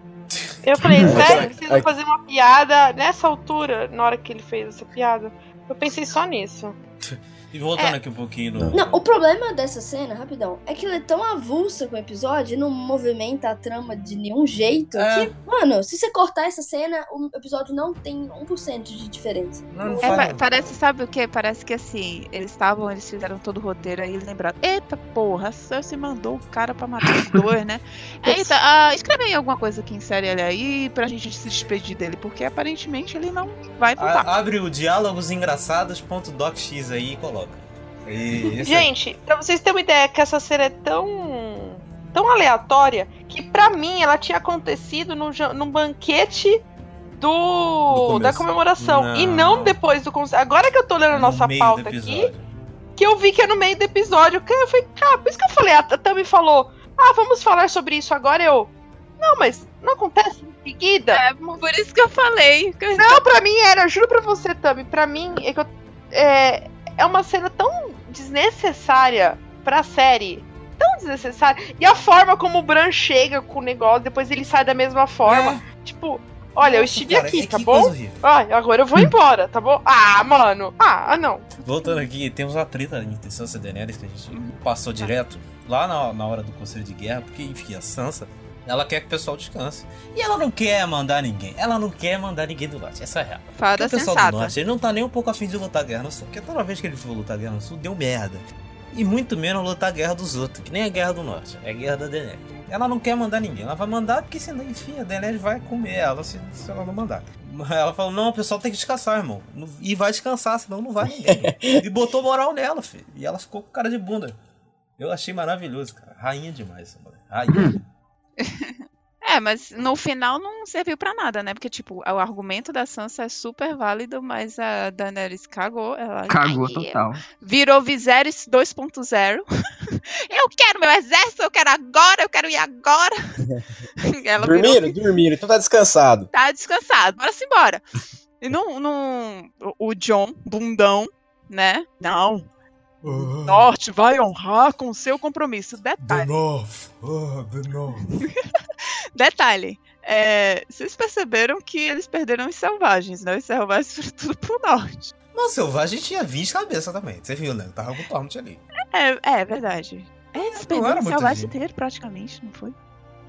Eu falei, *laughs* sério, ai. vão fazer uma piada nessa altura, na hora que ele fez essa piada? Eu pensei só nisso. *laughs* E voltando aqui um pouquinho no. Não, o problema dessa cena, rapidão, é que ela é tão avulsa com o episódio e não movimenta a trama de nenhum jeito É. que, mano, se você cortar essa cena, o episódio não tem 1% de diferença. Não, não É, pa- parece, sabe o que? Parece que assim, eles estavam, eles fizeram todo o roteiro aí, eles lembraram, eita porra, a Cersei mandou o cara pra matar os dois, né? *laughs* Eita, ah, escreve aí alguma coisa que insere ele aí pra gente se despedir dele, porque aparentemente ele não vai voltar. A- abre o diálogos-engraçados.docx aí e coloca. Esse Gente, pra vocês terem uma ideia que essa cena é tão tão aleatória que pra mim ela tinha acontecido num banquete Do do, da comemoração e Não. não depois do concerto. Agora que eu tô lendo a no nossa pauta aqui, que eu vi que é no meio do episódio. Que eu falei, cara, por isso que eu falei, a Tami falou, ah, vamos falar sobre isso agora. Eu, não, mas não acontece em seguida. É, por isso que eu falei. Não, pra mim era, juro pra você, Tami, pra mim é que eu- é, é uma cena tão desnecessária pra série. Tão desnecessária. E a forma como o Bran chega com o negócio, depois ele sai da mesma forma. É. Tipo, olha, eu estive cara, aqui, é tá bom? Ah, agora eu vou embora, tá bom? Ah, mano. Ah, ah, não. Voltando aqui, temos uma treta entre Sansa e Daenerys que a gente passou direto lá na, na hora do Conselho de Guerra, porque, enfim, a Sansa, ela quer que o pessoal descanse. E ela não quer mandar ninguém. Ela não quer mandar ninguém do norte. Essa é a real. Porque Fada o pessoal do sensata. norte, ele não tá nem um pouco afim de lutar a guerra no sul. Porque toda vez que ele for lutar a guerra no sul, deu merda. E muito menos lutar a guerra dos outros, que nem a guerra do norte, é a guerra da Daenerys. Ela não quer mandar ninguém, ela vai mandar porque senão, enfim, a Daenerys vai comer ela se, se ela não mandar. Mas *laughs* Ela falou, não, o pessoal tem que descansar, irmão. E vai descansar, senão não vai ninguém. *laughs* e botou moral nela, filho. E ela ficou com cara de bunda. Eu achei maravilhoso, cara. Rainha demais essa mulher. Rainha. *laughs* É, mas no final não serviu pra nada, né? Porque, tipo, o argumento da Sansa é super válido, mas a Daenerys cagou. Ela Cagou Ai, total. Virou Viserys 2.0. *laughs* eu quero meu exército, eu quero agora, eu quero ir agora. *laughs* Ela virou Dormiram? Dormiram. Então tá descansado. tá descansado, bora se embora. E não, não, o John, bundão, né? Não. O Norte vai honrar com o seu compromisso. Detalhe. *laughs* Detalhe. é, vocês perceberam que eles perderam os selvagens, né? Os selvagens *laughs* foram tudo pro norte. Mas o selvagem tinha 20 cabeças também. Você viu, né? Tava com o Tormund ali. É, é verdade. É, eles perderam era o selvagem gente. inteiro, praticamente, não foi?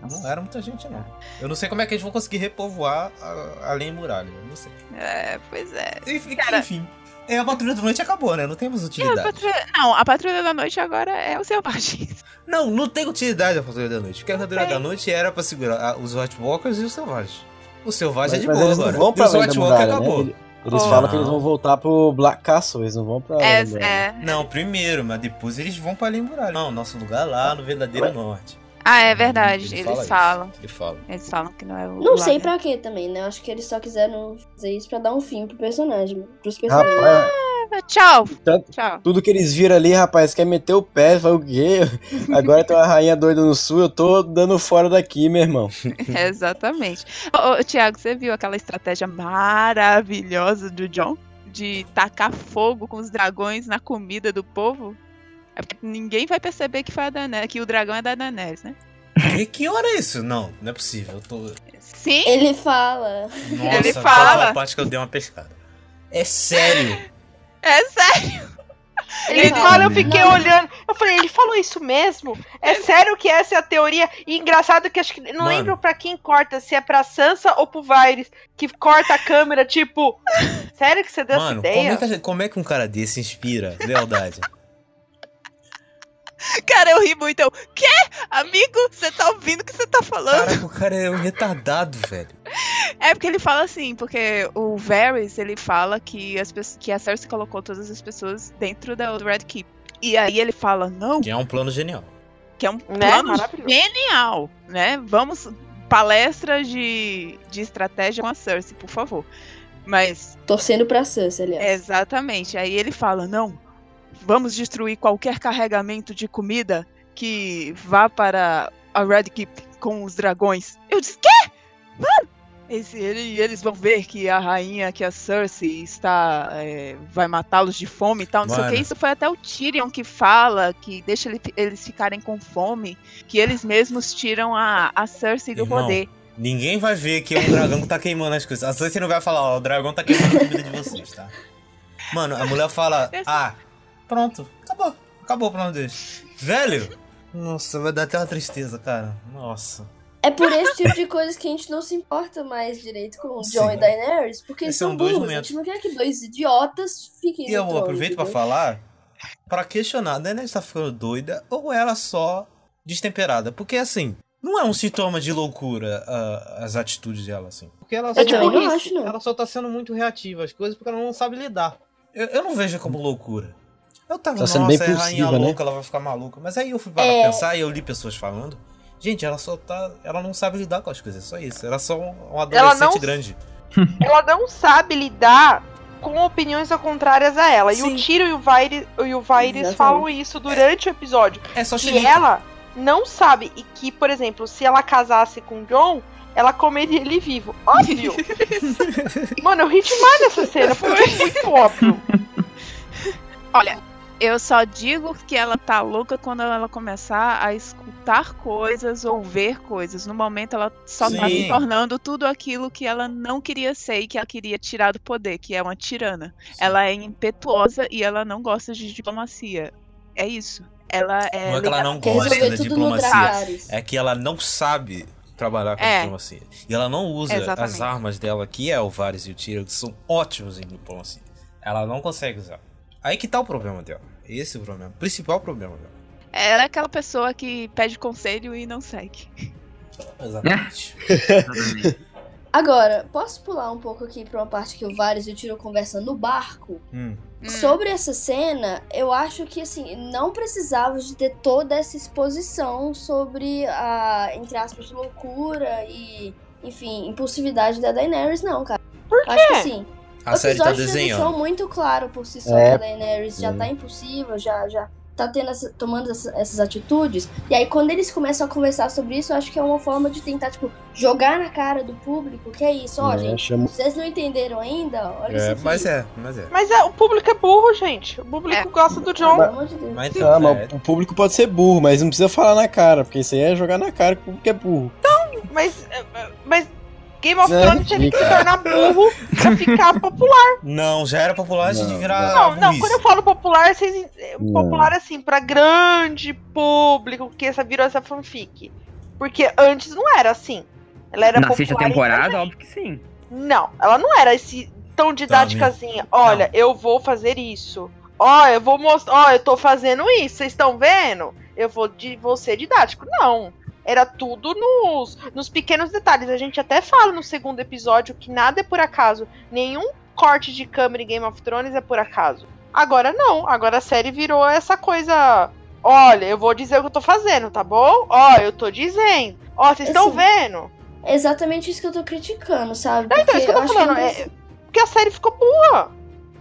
Não era muita gente, não. Eu não sei como é que eles vão conseguir repovoar a, além muralha. eu Não sei. É, pois é. Enfim, Cara- enfim. É, a patrulha da noite acabou, né? Não temos E a utilidade. patrulha- Não, a patrulha da noite agora é os selvagens. *laughs* Não, não tem utilidade a patrulha da noite. Porque a patrulha da noite era pra segurar os White Walkers e os selvagens. O selvagem é de mas boa eles não agora. vão E pra os além da White Walker né? acabou. Eles, eles Oh. falam que eles vão voltar pro Black Castle, eles não vão pra É, é. Não, primeiro, mas depois eles vão pra além muralha. Não, nosso lugar é lá no verdadeiro Ué? norte. Ah, é verdade. Ele eles fala falam. Ele fala. Eles falam que não é o. Não sei pra quê também, né? Eu acho que eles só quiseram fazer isso pra dar um fim pro personagem. Pros personagens. Rapaz, Tchau. Tanto- Tchau. tudo que eles viram ali, rapaz, quer meter o pé, fala o quê? *laughs* Agora tem uma rainha doida no sul, eu tô dando fora daqui, meu irmão. *laughs* Exatamente. Ô, ô, Tiago, você viu aquela estratégia maravilhosa do John? De tacar fogo com os dragões na comida do povo? É porque ninguém vai perceber que foi a Daenerys, que o dragão é da Daenerys, né? *laughs* E que hora é isso? Não, não é possível. Eu tô. Sim, Ele fala. Nossa, Ele fala. a parte que eu dei uma pescada. É sério. *laughs* é sério. Ele fala, eu fiquei olhando. Eu falei, ele falou isso mesmo? É sério que essa é a teoria? E engraçado que acho que. Não Mano. lembro pra quem corta, se é pra Sansa ou pro Varys, que corta a câmera, tipo. *laughs* Sério que você deu Mano, essa como ideia? é, que, como é que um cara desse inspira lealdade? Cara, eu ri muito. Eu, Quê? Amigo, você tá ouvindo o que você tá falando? Caraca, o cara é um retardado, velho. É porque ele fala assim, porque o Varys, ele fala que, as pessoas, que a Cersei colocou todas as pessoas dentro da- do Red Keep. E aí ele fala, não, Que é um plano genial. que é um Né? plano genial, né? Vamos, palestra de, de estratégia com a Cersei, por favor. Mas, Torcendo pra Sansa, aliás. exatamente, aí ele fala, não, vamos destruir qualquer carregamento de comida que vá para a Red Keep com os dragões. Eu disse, quê? Mano! Esse, ele- eles vão ver que a rainha, que a Cersei está, é, vai matá-los de fome e tal, não sei o Mano. que. Isso foi até o Tyrion que fala, que deixa ele- eles ficarem com fome, que eles mesmos tiram a, a Cersei do Irmão, poder. Ninguém vai ver que é um dragão que tá queimando as coisas. A Cersei não vai falar, ó, o dragão tá queimando a comida de vocês, tá? Mano, a mulher fala, *laughs* ah, pronto, acabou. Acabou o plano deles. Velho! Nossa, vai dar até uma tristeza, cara. Nossa. É por esse tipo de coisas que a gente não se importa mais direito com o John Sim. e Daenerys, porque eles Esses são são dois burros. A momentos. gente não quer que dois idiotas fiquem E eu no trono, aproveito pra entendeu? falar pra questionar, né? Ela está ficando doida ou ela só destemperada? Porque assim, não é um sintoma de loucura ah, as atitudes dela, assim. Porque ela Eu só, também não isso. acho, não. ela só tá sendo muito reativa às coisas porque ela não sabe lidar. Eu, eu não vejo como loucura. Eu tava, Tá sendo nossa, bem é rainha impulsiva, né? louca, ela vai ficar maluca. Mas aí eu fui para É. pensar e eu li pessoas falando. Gente, ela só tá. Ela não sabe lidar com as coisas, é só isso. Ela é só um, um Ela adolescente não- grande. *laughs* Ela não sabe lidar com opiniões contrárias a ela. E Sim. o Tiro e o Varys, e o Exatamente. falam isso durante o episódio. É só que ela não sabe e que, por exemplo, se ela casasse com o John, ela comeria ele vivo. Óbvio. *laughs* Mano, eu ri demais nessa cena, porque é muito óbvio. *laughs* Olha, eu só digo que ela tá louca quando ela começar a escutar coisas ou ver coisas. No momento, ela só tá Sim. se tornando tudo aquilo que ela não queria ser e que ela queria tirar do poder, que é uma tirana. Ela é impetuosa e ela não gosta de diplomacia. É isso. Ela é. Não é que ela não gosta da no diplomacia. É que ela não sabe trabalhar com É. diplomacia. E ela não usa Exatamente. as armas dela, que é o Varys e o Tyrion, que são ótimos em diplomacia. Ela não consegue usar. Aí que tá o problema dela. Esse é o problema. Principal problema, cara. Ela é aquela pessoa que pede conselho e não segue. *laughs* Exatamente. Agora, posso pular um pouco aqui pra uma parte que o Varys e o Tiro conversam no barco? Hum. Hum. Sobre essa cena, eu acho que assim, não precisava de ter toda essa exposição sobre a, entre aspas, loucura e, enfim, impulsividade da Daenerys, não, cara. Por Acho que quê? assim, A o série tá já deixou desenhando. muito claro por si só É. que a Daenerys já tá impulsiva, já, já tá tendo essa- tomando essa- essas atitudes. E aí, quando eles começam a conversar sobre isso, eu acho que é uma forma de tentar, tipo, jogar na cara do público que é isso, ó, É, gente. chama- Vocês não entenderam ainda? Olha isso É, mas é, mas é. Mas é, o público é burro, gente. O público É. gosta do Pelo John. amor de Deus. Mas então, é, mas o público pode ser burro, mas não precisa falar na cara, porque isso aí é jogar na cara que o público é burro. Mas, é, mas Game of Thrones teve que se tornar burro pra ficar popular. não, já era popular antes de Não, virar Não, não, quando eu falo popular, vocês. é, Não. Popular assim, pra grande público, que essa virou essa fanfic. Porque antes não era assim. Ela era Na popular sexta temporada, óbvio que sim. Não, ela não era esse tão didáticazinha. Olha, eu vou fazer isso. Ó, eu vou mostrar. Ó, eu tô fazendo isso. Vocês estão vendo? Eu vou, di- vou ser didático. Não. Era tudo nos, nos pequenos detalhes. A gente até fala no segundo episódio que nada é por acaso. Nenhum corte de câmera em Game of Thrones é por acaso. Agora não. Agora a série virou essa coisa. Olha, eu vou dizer o que eu tô fazendo, tá bom? Ó, eu tô dizendo. Ó, vocês estão Assim, vendo? É exatamente isso que eu tô criticando, sabe? Não, então, Porque isso que eu tô falando. não É, porque a série ficou burra.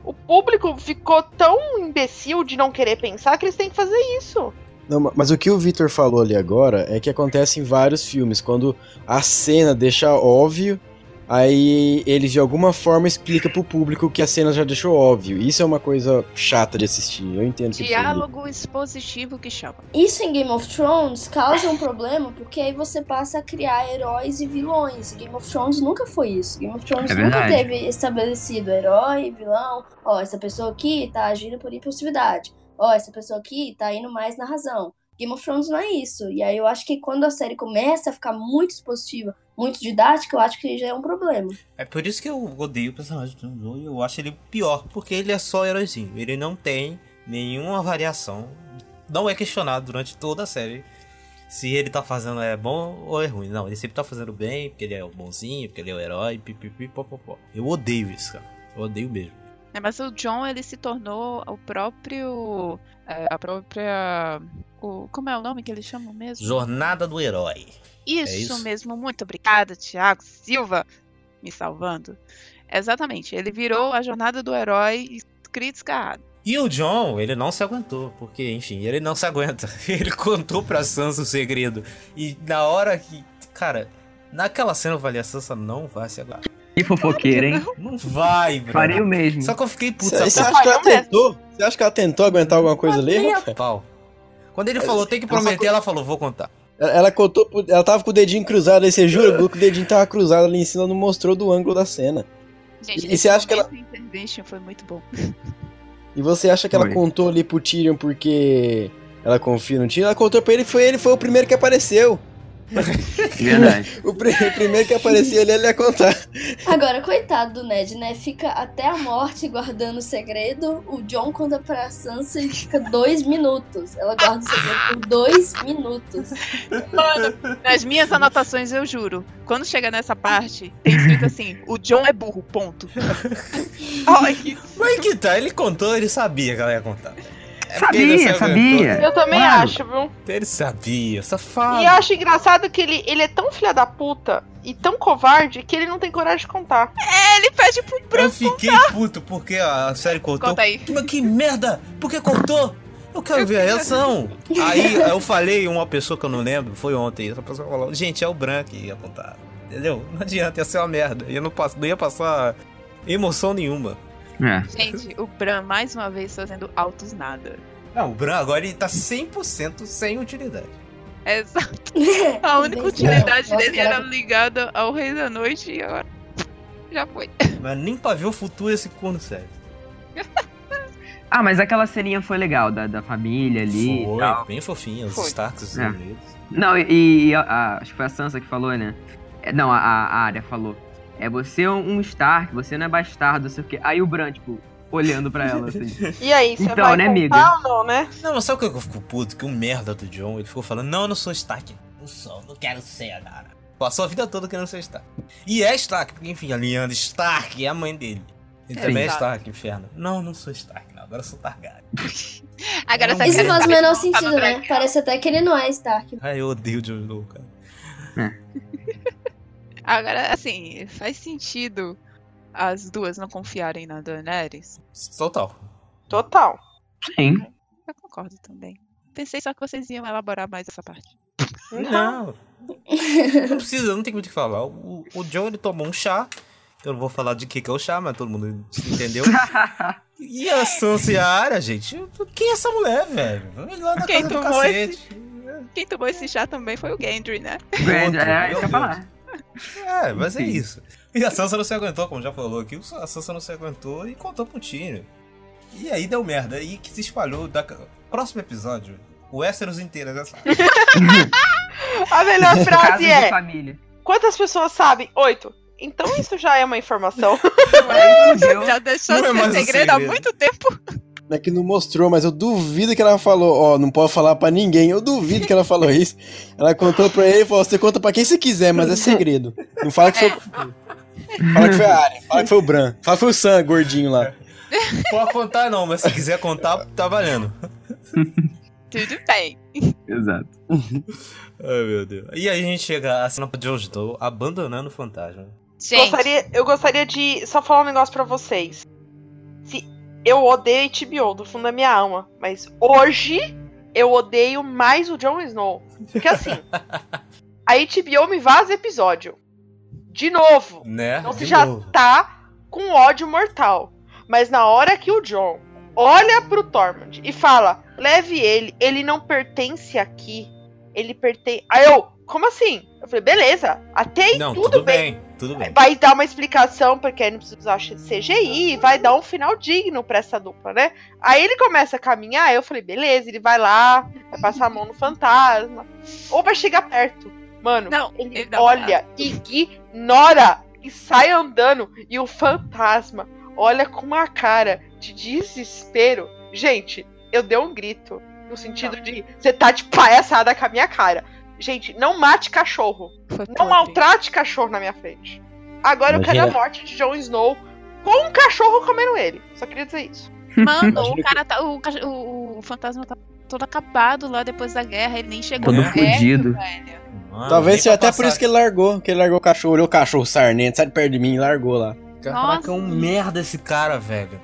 O público ficou tão imbecil de não querer pensar que eles têm que fazer isso. Não, ma- mas o que o Victor falou ali agora é que acontece em vários filmes, quando a cena deixa óbvio, aí eles de alguma forma explicam pro público que a cena já deixou óbvio. Isso é uma coisa chata de assistir, eu entendo que Diálogo expositivo que chama. Isso em Game of Thrones causa um problema, porque aí você passa a criar heróis e vilões. Game of Thrones nunca foi isso. Game of Thrones É nunca teve estabelecido herói, vilão. Ó, essa pessoa aqui tá agindo por impulsividade. Ó, essa pessoa aqui tá indo mais na razão. Game of Thrones não é isso. E aí eu acho que quando a série começa a ficar muito expositiva, muito didática, eu acho que já é um problema. É por isso que eu odeio o personagem do Jon e eu acho ele pior, porque ele é só heróizinho. Ele não tem nenhuma variação. Não é questionado durante toda a série se ele tá fazendo é bom ou é ruim. Não, ele sempre tá fazendo bem, porque ele é o bonzinho, porque ele é o herói, pipipi, popopó. Eu odeio isso, cara. Eu odeio mesmo. É, mas o John, ele se tornou o próprio... é, a própria... O, como é o nome que eles chamam mesmo? Jornada do herói. Isso, É isso? mesmo, muito obrigada, Thiago Silva, me salvando. Exatamente, ele virou a jornada do herói escrito escarrado. E o John, ele não se aguentou, porque, enfim, ele não se aguenta. *laughs* Ele contou pra Sansa o segredo. E na hora que. Cara, naquela cena eu falei: a Sansa não vai se aguentar. Que fofoqueira, hein? Não vai, bro. Faria o mesmo. Só que eu fiquei puto, Você acha que ela tentou? Você acha que ela tentou aguentar alguma coisa ali? Pau. Quando ele falou, tem que prometer, ela falou, vou contar. Ela, contou, ela tava com o dedinho cruzado, aí você jura que o dedinho tava cruzado ali em cima, não mostrou do ângulo da cena. Gente, E você acha que ela- Intervention foi muito bom. *laughs* E você acha que ela Foi. contou ali pro Tyrion porque ela confia no Tyrion? Ela contou pra ele, foi ele, foi o primeiro que apareceu. Verdade. *laughs* O, o primeiro que aparecia ali, ele ia contar. Agora, coitado do Ned, né? Fica até a morte guardando o segredo. O John conta pra Sansa e fica dois minutos. Ela guarda o segredo por dois minutos. Mano, nas minhas anotações, eu juro, quando chega nessa parte, tem escrito assim, o John é burro, ponto. *laughs* Ai, que Mas que tá, ele contou, ele sabia que ela ia contar. É Sabia, aguentou. sabia. Eu também Claro. acho, viu? Ele sabia, safado. E eu acho engraçado que ele, ele é tão filha da puta e tão covarde que ele não tem coragem de contar. ele pede pro Bran Eu fiquei puto porque a série contou. Conta aí. Mas que merda! Por que contou? Eu quero ver a reação. Aí eu falei, uma pessoa que eu não lembro, foi ontem, essa pessoa falou, gente, é o Bran que ia contar. Entendeu? Não adianta, ia ser uma merda. Eu não, passo, não ia passar emoção nenhuma. É. Gente, o Bran mais uma vez fazendo altos nada. Não, o Bran agora ele tá 100% sem utilidade. Exato. *laughs* A única utilidade dele era ligada ao Rei da Noite e agora já foi. Mas nem pra ver o futuro esse corno serve. *laughs* Ah, mas aquela ceninha foi legal, da, da família ali Foi, tal. bem fofinha, os Foi. Starks É. unidos. Não, e, e a- a- acho que foi a Sansa que falou, né? É, não, a, a Arya falou. É, você é um Stark, você não é bastardo, não sei o quê. Aí o Bran, tipo, olhando pra ela, assim. *laughs* E aí, você Então, vai né, ou não, né? Não, mas sabe o que eu fico puto? Que o merda do John, ele ficou falando, não, eu não sou Stark. Não sou, não quero ser agora. Passou a vida toda querendo ser Stark. E é Stark, porque enfim, a Lyanna Stark é a mãe dele. Ele É, também é Stark. Stark, inferno. Não, não sou Stark, não. Agora eu sou Targaryen. *laughs* Agora Não, Isso faz o menor sentido, né? Parece até que ele não é Stark. Ai, eu odeio o Jon Snow, cara. Agora, assim, faz sentido as duas não confiarem na Daenerys? Total. Total. Sim. Eu concordo também. Pensei só que vocês iam elaborar mais essa parte. Não. Não precisa, não tem muito o que falar. O, o John, ele tomou um chá. Eu não vou falar de que que é o chá, mas todo mundo entendeu. *laughs* E a Sansa e a Arya, gente, quem é essa mulher, velho? Vai lá na Quem casa do tomou cacete. Quem tomou esse chá também foi o Gendry, né? Outro, é, isso que eu ia falar. É, mas é Enfim. isso. E a Sansa não se aguentou, como já falou aqui, a Sansa não se aguentou e contou pro Tyrion. E aí deu merda, aí que se espalhou. Da... Próximo episódio, o Westeros inteiro já sabe. *laughs* A melhor frase é: família. quantas pessoas sabem? Oito. Então isso já é uma informação. *laughs* Fudeu. Já deixou Não é de mais ser um segredo há segredo. muito tempo. É que não mostrou, mas eu duvido que ela falou, ó, não pode falar pra ninguém. Eu duvido que ela falou *laughs* isso. Ela contou pra ele e falou: você conta pra quem você quiser, mas é segredo. Não fala que foi. *laughs* Fala que foi a área, fala que foi o Bran, fala que foi o Sam, gordinho lá. Pode contar não, mas se quiser contar, tá valendo. Tudo bem. Exato. Ai, meu Deus. E aí a gente chega a cena do Jon Snow abandonando o fantasma. Gente, Gostaria, eu gostaria de só falar um negócio pra vocês. Se eu odeio HBO do fundo da minha alma, mas hoje eu odeio mais o Jon Snow. Porque assim, *laughs* a HBO me vaza episódio. De novo. Né? Então De você já novo. tá com ódio mortal. Mas na hora que o John olha pro Tormund e fala: leve ele, ele não pertence aqui. Ele pertence. Aí eu, como assim? Eu falei, beleza, até aí Não, tudo, bem. Tudo bem. Vai dar uma explicação, porque não precisa usar CGI, vai dar um final digno pra essa dupla, né? Aí ele começa a caminhar, eu falei, beleza, ele vai lá, vai passar a mão no fantasma, ou vai chegar perto. Mano, Não, ele, ele olha, ignora e sai andando. E o fantasma olha com uma cara de desespero. Gente, eu dei um grito. No sentido de, você tá de palhaçada com a minha cara. Gente, não mate cachorro. foi Não maltrate cachorro na minha frente. Agora eu quero a Imagina. morte de Jon Snow com um cachorro comendo ele. Só queria dizer isso. Mano, Imagina o cara tá. O, o, o fantasma tá todo acabado lá depois da guerra. Ele nem chegou Todo. Mano, Talvez seja até por isso que ele largou, que ele largou o cachorro, olhou o cachorro sarnento, sai de perto de mim e largou lá. Caraca, é um merda esse cara, velho.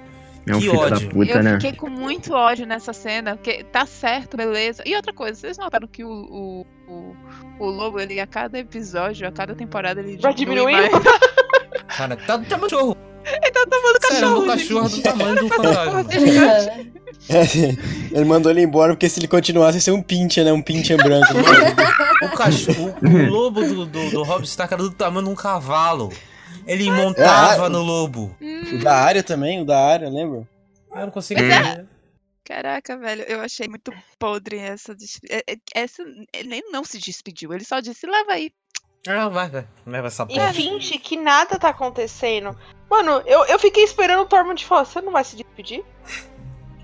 É um Que filho ódio. da puta, eu né? fiquei com muito ódio nessa cena, porque tá certo, beleza. E outra coisa, vocês notaram que o, o, o, o lobo, ele a cada episódio, a cada temporada, ele Vai diminui diminuindo? mais. *laughs* Cara, tá do tamanho do cachorro. Ele tá tomando Sério, cachorro, o gente. cachorro do tamanho do fantasma. *laughs* É, ele mandou ele embora porque se ele continuasse ia ser um pincher, né? Um pincher branco. *laughs* O cachorro, o, o lobo do, do, do Rob Stark era do tamanho de um cavalo. Ele montava é. no lobo. o da área também, o da área, lembra? Eu não consigo é. entender. Caraca, velho, eu achei muito podre essa. des- é- é- essa ele nem não se despediu, ele só disse: leva aí. Ah, vai, vai. Leva essa E porra. finge que nada tá acontecendo. Mano, eu, eu fiquei esperando o Tormund falar, você não vai se despedir?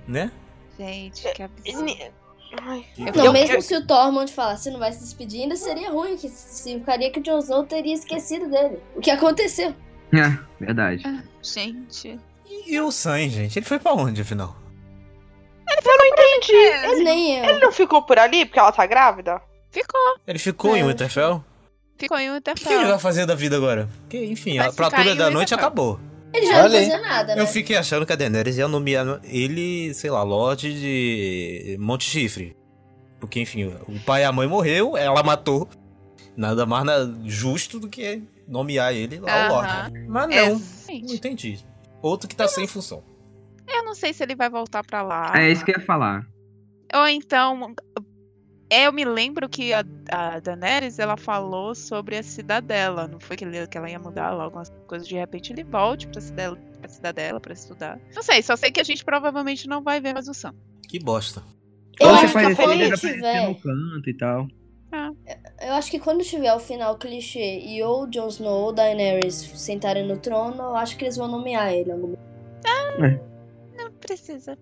Né? Gente, que E absurdo. Ai. Não, Eu- mesmo eu- se o Tormund falasse não vai se despedir, ainda seria ruim, que significaria que o Jon Snow teria esquecido dele. O que aconteceu? É, verdade. Gente. E, e o Sam, gente? Ele foi pra onde, afinal? Eu não entendi. Ele, Nem eu. ele não ficou por ali porque ela tá grávida? Ficou, Ele ficou em É. Winterfell? ficou em um O que, ele vai Winterfell. fazer da vida agora? Porque, enfim, Vai a fratura em da noite Winterfell. acabou. Ele já não Olha aí. fazia nada, né? Eu fiquei achando que a Daenerys ia nomear ele, sei lá, Lorde de Monte Chifre. Porque, enfim, o pai e a mãe morreu, ela matou. Nada mais na- justo do que nomear ele lá o. Lorde. Mas não, não Exatamente. entendi. Outro que tá sem função. Eu não sei se ele vai voltar pra lá. É isso que eu ia falar. Ou então. É, Eu me lembro que a, a Daenerys ela falou sobre a cidadela. Não foi que, ele- que ela ia mudar lá algumas coisas. De repente ele volte pra cidadela, pra cidadela pra estudar. Não sei, só sei que a gente provavelmente não vai ver mais o Sam. Que bosta. Eu Ou acho se que aparecer, quando ele tiver. no canto e tal. Eu acho que quando tiver o final clichê e ou Jon Snow ou Daenerys sentarem no trono, eu acho que eles vão nomear ele. em algum momento. precisa.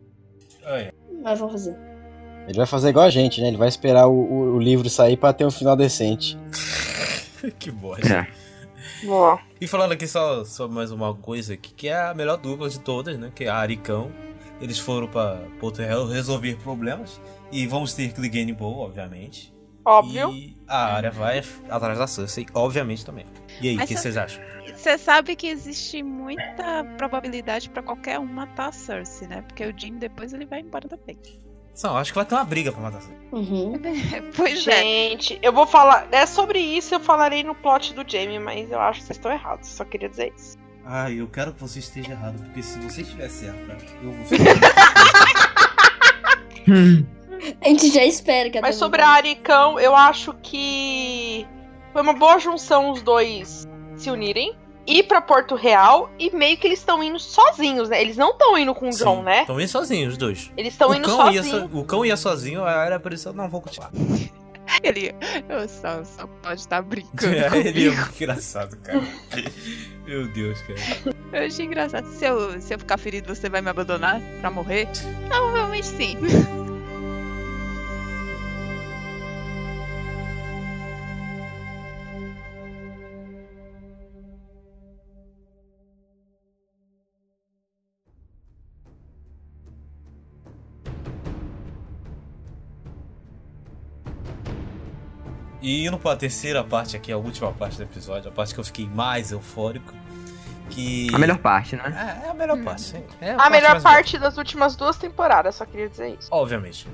Olha, Mas vamos fazer. Ele vai fazer igual a gente, né? Ele vai esperar o, o- o livro sair pra ter um final decente. *laughs* que boa. É. Boa. E falando aqui só sobre mais uma coisa aqui, que é a melhor dupla de todas, né? Que é a Aricão. Eles foram pra Porto Real resolver problemas. E vamos ter Clegane Bow, obviamente. Óbvio. E a área vai atrás da Cersei, obviamente também. E aí, o que só- vocês acham? Você sabe que existe muita probabilidade pra qualquer um matar a Cersei, né? Porque o Jim depois ele vai embora também. Não, acho que vai ter uma briga pra matar. Uhum. *laughs* pois é. Gente, eu vou falar. É sobre isso eu falarei no plot do Jamie, mas eu acho que vocês estão errados. Só queria dizer isso. Ah, eu quero que você esteja errado, porque se você estiver certo, eu vou ficar. *laughs* A gente já espera que a Mas sobre a. Aricão, eu acho que foi uma boa junção os dois se unirem. Ir pra Porto Real e meio que eles estão indo sozinhos, né? Eles não estão indo com o John, né? Estão indo sozinhos, os dois. Eles estão indo sozinhos. so- o cão ia sozinho, a área apareceu, não, vou continuar. *laughs* Ele eu só, só pode estar brincando. É, *laughs* ele é engraçado, cara. *laughs* Meu Deus, cara. Eu achei engraçado. Se eu, se eu ficar ferido, você vai me abandonar pra morrer? Provavelmente sim. E indo pra terceira parte aqui, a última parte do episódio, a parte que eu fiquei mais eufórico. Que. A melhor parte, né? É, é a melhor parte, sim. É A parte melhor mais boa. parte das últimas duas temporadas, só queria dizer isso. Obviamente.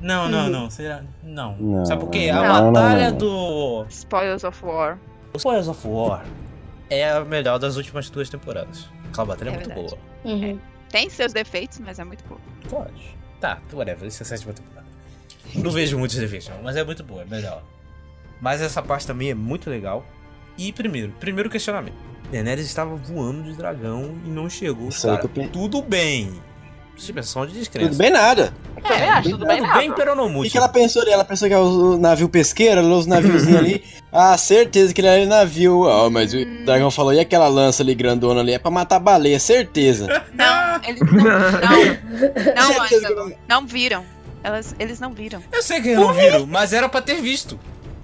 Não, não, Uhum. não. Será? Não. Não, Sabe por quê? A não, não, batalha não. do. Spoils of War. Spoilers of War é a melhor das últimas duas temporadas. Aquela batalha é, É muito verdade. boa. Uhum. Tem seus defeitos, mas é muito boa. Pode. Tá, whatever. Isso é a sétima temporada. Não vejo muitos defeitos, não, mas é muito boa, é melhor. Mas essa parte também é muito legal. E primeiro, primeiro questionamento. Daenerys estava voando de dragão e não chegou. Aí cara. pe- Tudo bem. Suspensão de descrença. Tudo bem nada. Acho, tudo bem Tudo nada. bem, pero não O que, que ela pensou ali? Ela pensou que era o navio pesqueiro, os naviozinhos ali. *laughs* Ah, certeza que ele era navio. Ah, mas o dragão falou, e aquela lança ali grandona ali? É pra matar baleia, certeza. Não, eles não. Não, não, Angelo, não viram. Elas, eles não viram. Eu sei que eles não viram, mas era pra ter visto.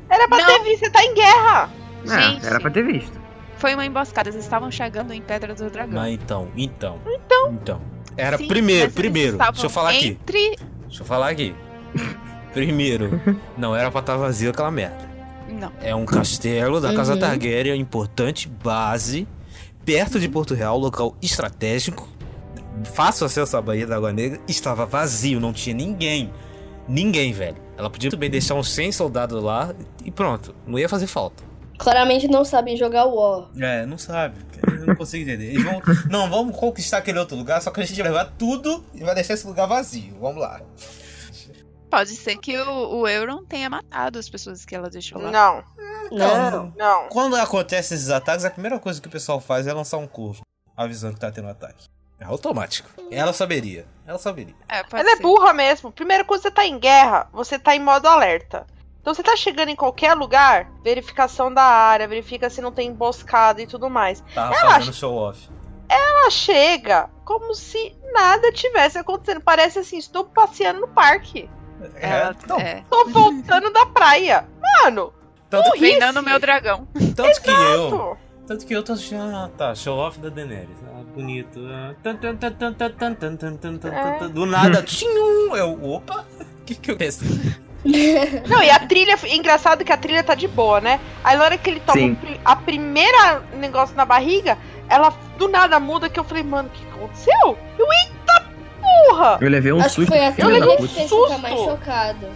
Era pra Não. ter visto, você tá em guerra. Gente. É, era pra ter visto. Foi uma emboscada, eles estavam chegando em Pedra do Dragão. Mas então, então. Então. Então. Era Sim, primeiro, primeiro. Deixa eu falar aqui. Entre. Deixa eu falar aqui. *laughs* Primeiro, não era pra estar vazio aquela merda. Não. É um castelo da Casa Uhum. Targaryen, importante base, perto de Porto Real, local estratégico. Fácil acesso à Baía da Água Negra, estava vazio, não tinha ninguém. Ninguém, velho. Ela podia muito bem deixar uns 100 soldados lá e pronto, não ia fazer falta. Claramente não sabem jogar War. É, não sabe. Eu não consigo entender. Eles vão. Não, vamos conquistar aquele outro lugar, só que a gente vai levar tudo e vai deixar esse lugar vazio. Vamos lá. Pode ser que o, o Euron tenha matado as pessoas que ela deixou lá. Não, Não. não. Quando acontece esses ataques, a primeira coisa que o pessoal faz é lançar um corvo, avisando que tá tendo ataque. É automático. Ela saberia. Ela saberia. É, Ela é ser. burra mesmo. Primeiro, quando você tá em guerra, você tá em modo alerta. Então você tá chegando em qualquer lugar, verificação da área, verifica se não tem emboscada e tudo mais. Tava Ela fazendo show off. Ela chega como se nada tivesse acontecendo. Parece assim, estou passeando no parque. Ela, então, é, Tô voltando da praia. Mano, tanto, que, treinando o meu dragão. tanto que eu. Tanto que eu tô assistindo, ah tá, show off da Daenerys. Ah, bonito. Tan, tan, tan, do nada, tchim, eu, opa, o que que eu penso? Não, e a trilha, engraçado que a trilha tá de boa, né? Aí na hora que ele toma a primeira negócio na barriga, ela do nada muda que eu falei, mano, o que aconteceu? Eu, eita porra! Eu levei um Acho susto. Que foi a eu levei um susto. Ficar mais chocado.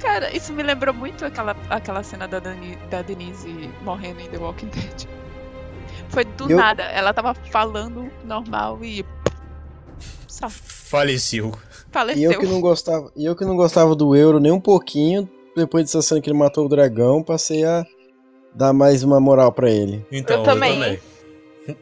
Cara, isso me lembrou muito aquela, aquela cena da, Dani, da Denise morrendo em The Walking Dead. Foi do Eu- nada. Ela tava falando normal e. Só Faleceu. E faleceu. eu que não gostava, e eu que não gostava do Euro nem um pouquinho, depois dessa cena que ele matou o dragão, passei a dar mais uma moral pra ele. Então, Eu também.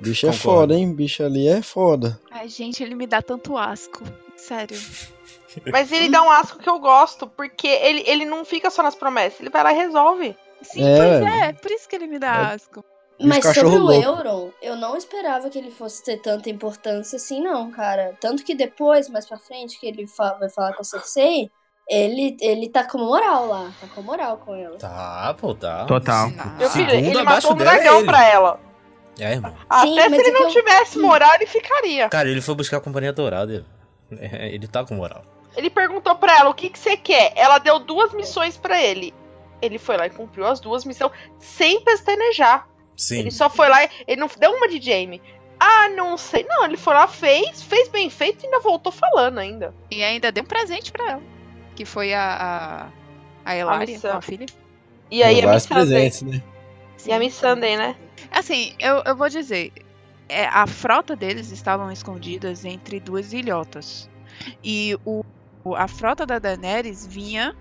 Bicho é Concordo. foda, hein? Bicho ali é foda. Ai, gente, ele me dá tanto asco. Sério. *laughs* Mas ele dá um asco que eu gosto, porque ele, ele não fica só nas promessas, ele vai lá e resolve. Sim, É, pois é. Por isso que ele me dá asco. E Mas sobre o louco. Euron, eu não esperava que ele fosse ter tanta importância assim, não, cara. Tanto que depois, mais pra frente, que ele fa- vai falar com a Cersei, ele, ele tá com moral lá. Tá com moral com ela. Tá, pô, tá. Total. Meu filho, ele matou um é dragão pra ela. É, irmão. Sim, Até mas se ele é não eu- tivesse moral, ele ficaria. Cara, ele foi buscar a companhia dourada. É, ele tá com moral. Ele perguntou pra ela o que, que você quer. Ela deu duas missões pra ele. Ele foi lá e cumpriu as duas missões sem pestanejar. Sim. Ele só foi lá e ele não deu uma de Jamie. Ah, não sei. Não, ele foi lá, fez, fez bem feito e ainda voltou falando ainda. E ainda deu um presente pra ela. Que foi a. A, a Elaria, missão. a filha. E aí a vários Missandei. presentes, né? E a Missandei, né? Assim, eu, eu vou dizer. é, a frota deles estavam escondidas entre duas ilhotas. E o, a frota da Daenerys vinha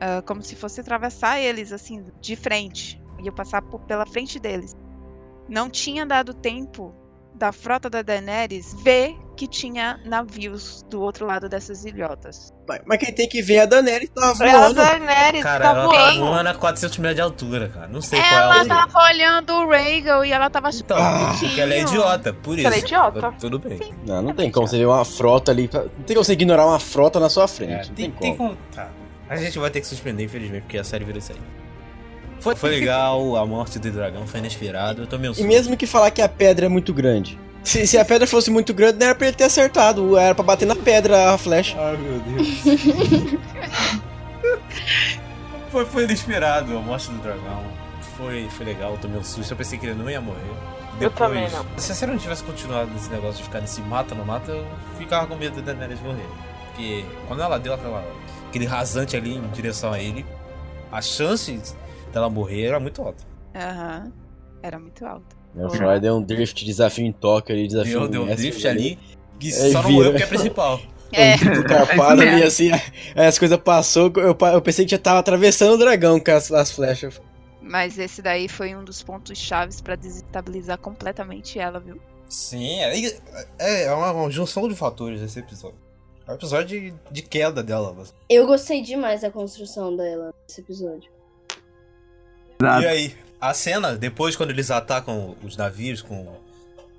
ah, como se fosse atravessar eles, assim, de frente. Ia passar por- pela frente deles. Não tinha dado tempo da frota da Daenerys ver que tinha navios do outro lado dessas ilhotas. Mas, mas quem tem que ver é a Daenerys tá Ela, voando. Daenerys, Cara, tá ela tá voando. voando a 400 metros de altura, cara. Não sei qual é a Ela altura. tava olhando o Rhaegal e ela tava Então, Ah. porque ela é idiota, por isso. Ela é idiota. Tudo bem. Não, não tem como você ver uma frota ali. Não tem como você ignorar uma frota na sua É, frente. não tem, tem, tem como. como. Tá. A gente vai ter que suspender, infelizmente, porque a série virou isso aí. Foi, foi *laughs* legal, a morte do dragão foi inesperado. Eu tô meio E susto. mesmo que falar que a pedra é muito grande. Se, se a pedra fosse muito grande, não era pra ele ter acertado. Era pra bater na pedra a flecha. Ai, meu Deus. *laughs* foi, foi inesperado a morte do dragão. Foi, foi legal, eu tomei um susto. Eu pensei que ele não ia morrer. Eu também não. Se a série não tivesse continuado nesse negócio de ficar nesse mata não mata, eu ficava com medo da Daenerys morrer. Porque quando ela deu aquela, aquele rasante ali em direção a ele, a chance dela morrer era muito alta. Aham. Era muito alta. O Troy deu um drift, desafio em toque ali, desafio Deu, deu um drift ali, que só não vira. morreu porque é principal. *laughs* É, Tudo carpado É ali assim, as coisas passou, eu, eu pensei que já tava atravessando o dragão com as, as flechas. mas esse daí foi um dos pontos chaves pra desestabilizar completamente ela, viu? Sim, é, é, é uma, uma junção de fatores esse episódio. É um episódio de, de queda dela. mas- Eu gostei demais da construção dela nesse episódio. Exato. E aí, a cena, depois quando eles atacam os navios com.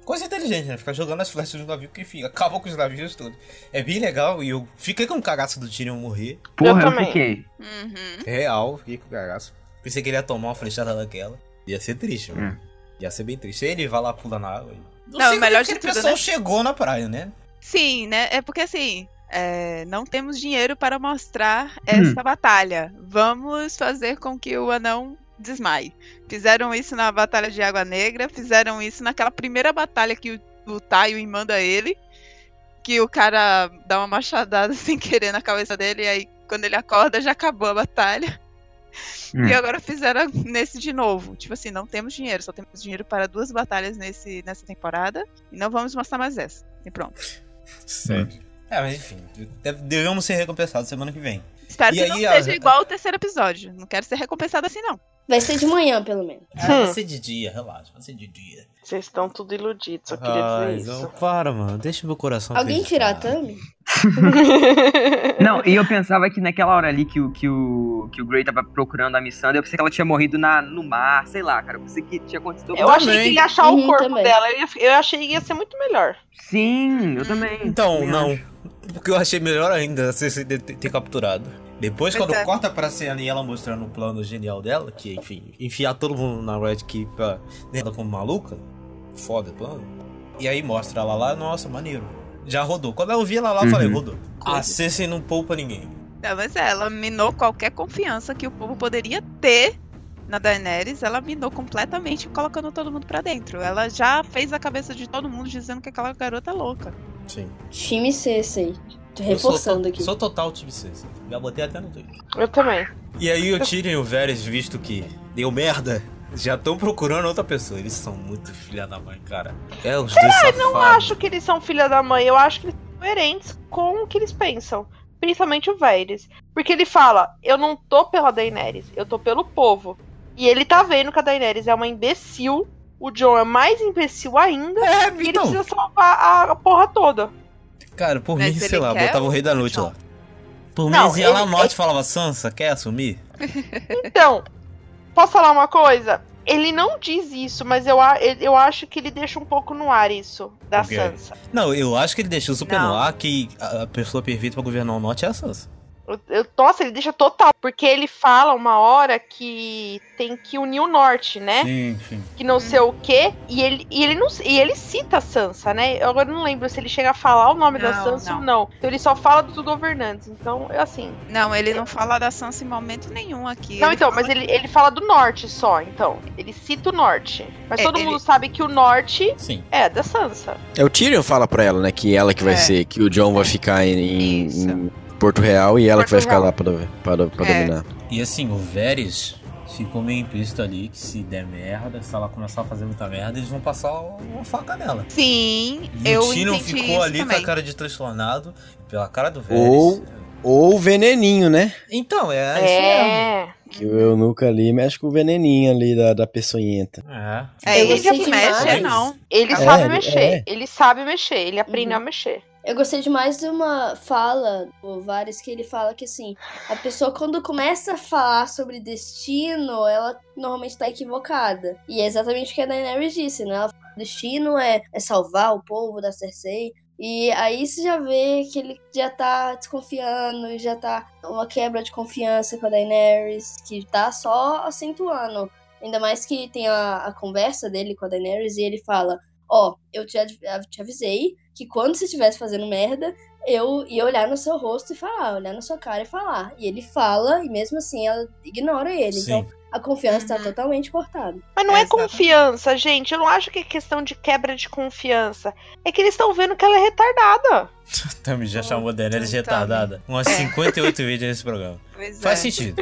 Coisa inteligente, né? Ficar jogando as flechas dos navios, que enfim, acabam com os navios todos. É bem legal e eu fiquei com o cagaço do Tyrion morrer. Porra, eu, também. fiquei. Uhum. Real, fiquei com o cagaço. Pensei que ele ia tomar uma flechada daquela. Ia ser triste, mano. Ia ser bem triste. Ele vai lá, pula na água. e- Não, sei como melhor de tudo, pessoal né? chegou na praia, né? Sim, né? É porque assim, é, não temos dinheiro para mostrar essa batalha. Vamos fazer com que o anão desmaie. Fizeram isso na Batalha de Água Negra, fizeram isso naquela primeira batalha que o, o Tywin manda ele, que o cara dá uma machadada *laughs* sem querer na cabeça dele, e aí quando ele acorda já acabou a batalha. Hum. E agora fizeram nesse de novo. Tipo assim, não temos dinheiro, só temos dinheiro para duas batalhas nesse, nessa temporada. E não vamos mostrar mais essa. E pronto. Sério. É, mas enfim, deve- devemos ser recompensados semana que vem. Espero E que aí, não seja igual ao terceiro episódio. Não quero ser recompensado assim, não. Vai ser de manhã, pelo menos. É, vai ser de dia, relaxa, vai ser de dia. Vocês estão tudo iludidos, só queria Ai, dizer não, isso. para, mano, deixa meu coração Alguém tira a. Tami? *laughs* Não, e eu pensava que naquela hora ali que o, que o, que o Grey tava procurando a Missandei, eu pensei que ela tinha morrido na, no mar, sei lá, cara. Eu pensei que tinha acontecido Eu achei também. que ia achar Uhum, o corpo também. dela. Eu, ia- eu achei que ia ser muito melhor. Sim, eu também. Então, Também não. acho. Porque eu achei melhor ainda você ter, ter capturado. Depois, Pois quando é. corta pra cena e ela mostrando o plano genial dela, que, enfim, enfiar todo mundo na Red Keep pra dentro como maluca, foda o plano. E aí mostra ela lá, nossa, maneiro. Já rodou. Quando eu vi ela lá, eu falei, Uhum. rodou. A Cersei não poupa ninguém. Não, mas é, ela minou qualquer confiança que o povo poderia ter na Daenerys. Ela minou completamente, colocando todo mundo pra dentro. Ela já fez a cabeça de todo mundo dizendo que aquela garota é louca. Sim. Time Cersei. Sou reforçando aqui. Sou total time Cersei. Já botei até no Twitter. Eu também. E aí o Tyrion e o Varys, visto que deu merda, já estão procurando outra pessoa. Eles são muito filha da mãe, cara. É os dois safados. Eu não acho que eles são filha da mãe. Eu acho que eles são coerentes com o que eles pensam. Principalmente o Varys. Porque ele fala, eu não tô pela Daenerys, eu tô pelo povo. E ele tá vendo que a Daenerys é uma imbecil. O John é mais imbecil ainda. É, E ele então. precisa salvar a porra toda. Cara, por Mas mim, sei lá, quer botava o Rei da Noite não? lá. Por mim, eles iam lá no norte e falava, Sansa, quer assumir? Então, posso falar uma coisa? ele não diz isso, mas eu, eu acho que ele deixa um pouco no ar isso, da O quê? Sansa. Não, eu acho que ele deixou super Não. no ar que a a pessoa perfeita pra governar o norte é a Sansa. Eu- eu- nossa, ele deixa total. Porque ele fala uma hora que tem que unir o norte, né? Sim, sim. Que não sei o quê. E ele, e ele não e ele cita a Sansa, né? Eu agora não lembro se ele chega a falar o nome da Não, Sansa não. ou não. Então ele só fala dos governantes. Então, eu, assim. Não, ele não fala da Sansa em momento nenhum aqui. Não, Ele então, fala mas ele, ele fala do norte só, então. Ele cita o norte. Mas É, todo ele- mundo sabe que o norte Sim. é da Sansa. É o Tyrion fala pra ela, né? Que ela que vai É. ser, que o John vai ficar em, em- Isso. em Porto Real e ela Porto que vai ficar Real. lá pra, pra, pra É. dominar. E assim, o Varys ficou meio implícito ali que se der merda, se ela começar a fazer muita merda, eles vão passar uma faca nela. Sim, E eu o entendi ficou ali também. com a cara de transtornado, pela cara do Varys. Ou- Ou o veneninho, né? Então, é, isso mesmo. É. Que o eunuco ali mexe com o veneninho ali da, da peçonhenta. É. É, ele que mexe, não. Ele É, sabe ele- mexer. é. Ele sabe mexer. Ele aprendeu Uhum. a mexer. Eu gostei demais de uma fala do Varys que ele fala que assim, a pessoa quando começa a falar sobre destino, ela normalmente tá equivocada. E é exatamente o que a Daenerys disse, né? Ela fala, destino é, é salvar o povo da Cersei. E aí você já vê que ele já tá desconfiando, já tá uma quebra de confiança com a Daenerys, que tá só acentuando. Ainda mais que tem a, a conversa dele com a Daenerys e ele fala: Ó, eu te, te avisei que quando você estivesse fazendo merda, eu ia olhar no seu rosto e falar, olhar na sua cara e falar. E ele fala, e mesmo assim ela ignora ele. Sim. Então a confiança tá Uhum. totalmente cortada. Mas não é Exatamente. confiança, gente. Eu não acho que é questão de quebra de confiança. É que eles estão vendo que ela é retardada. *laughs* Tami já chamou a Daenerys de retardada. Umas É. 58 vezes nesse programa. Pois Faz é. sentido.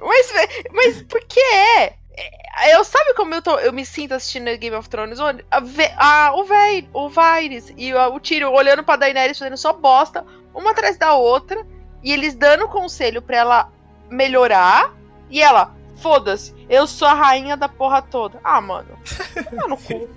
Mas, mas por que é? É, Eu sabe como eu, tô, eu me sinto assistindo Game of Thrones? O- A, a- o Véi, o Varys e o, o Tyrion olhando pra Daenerys fazendo só bosta, uma atrás da outra, e eles dando conselho pra ela melhorar, e ela, foda-se, eu sou a rainha da porra toda. Ah, mano. Tá no cu.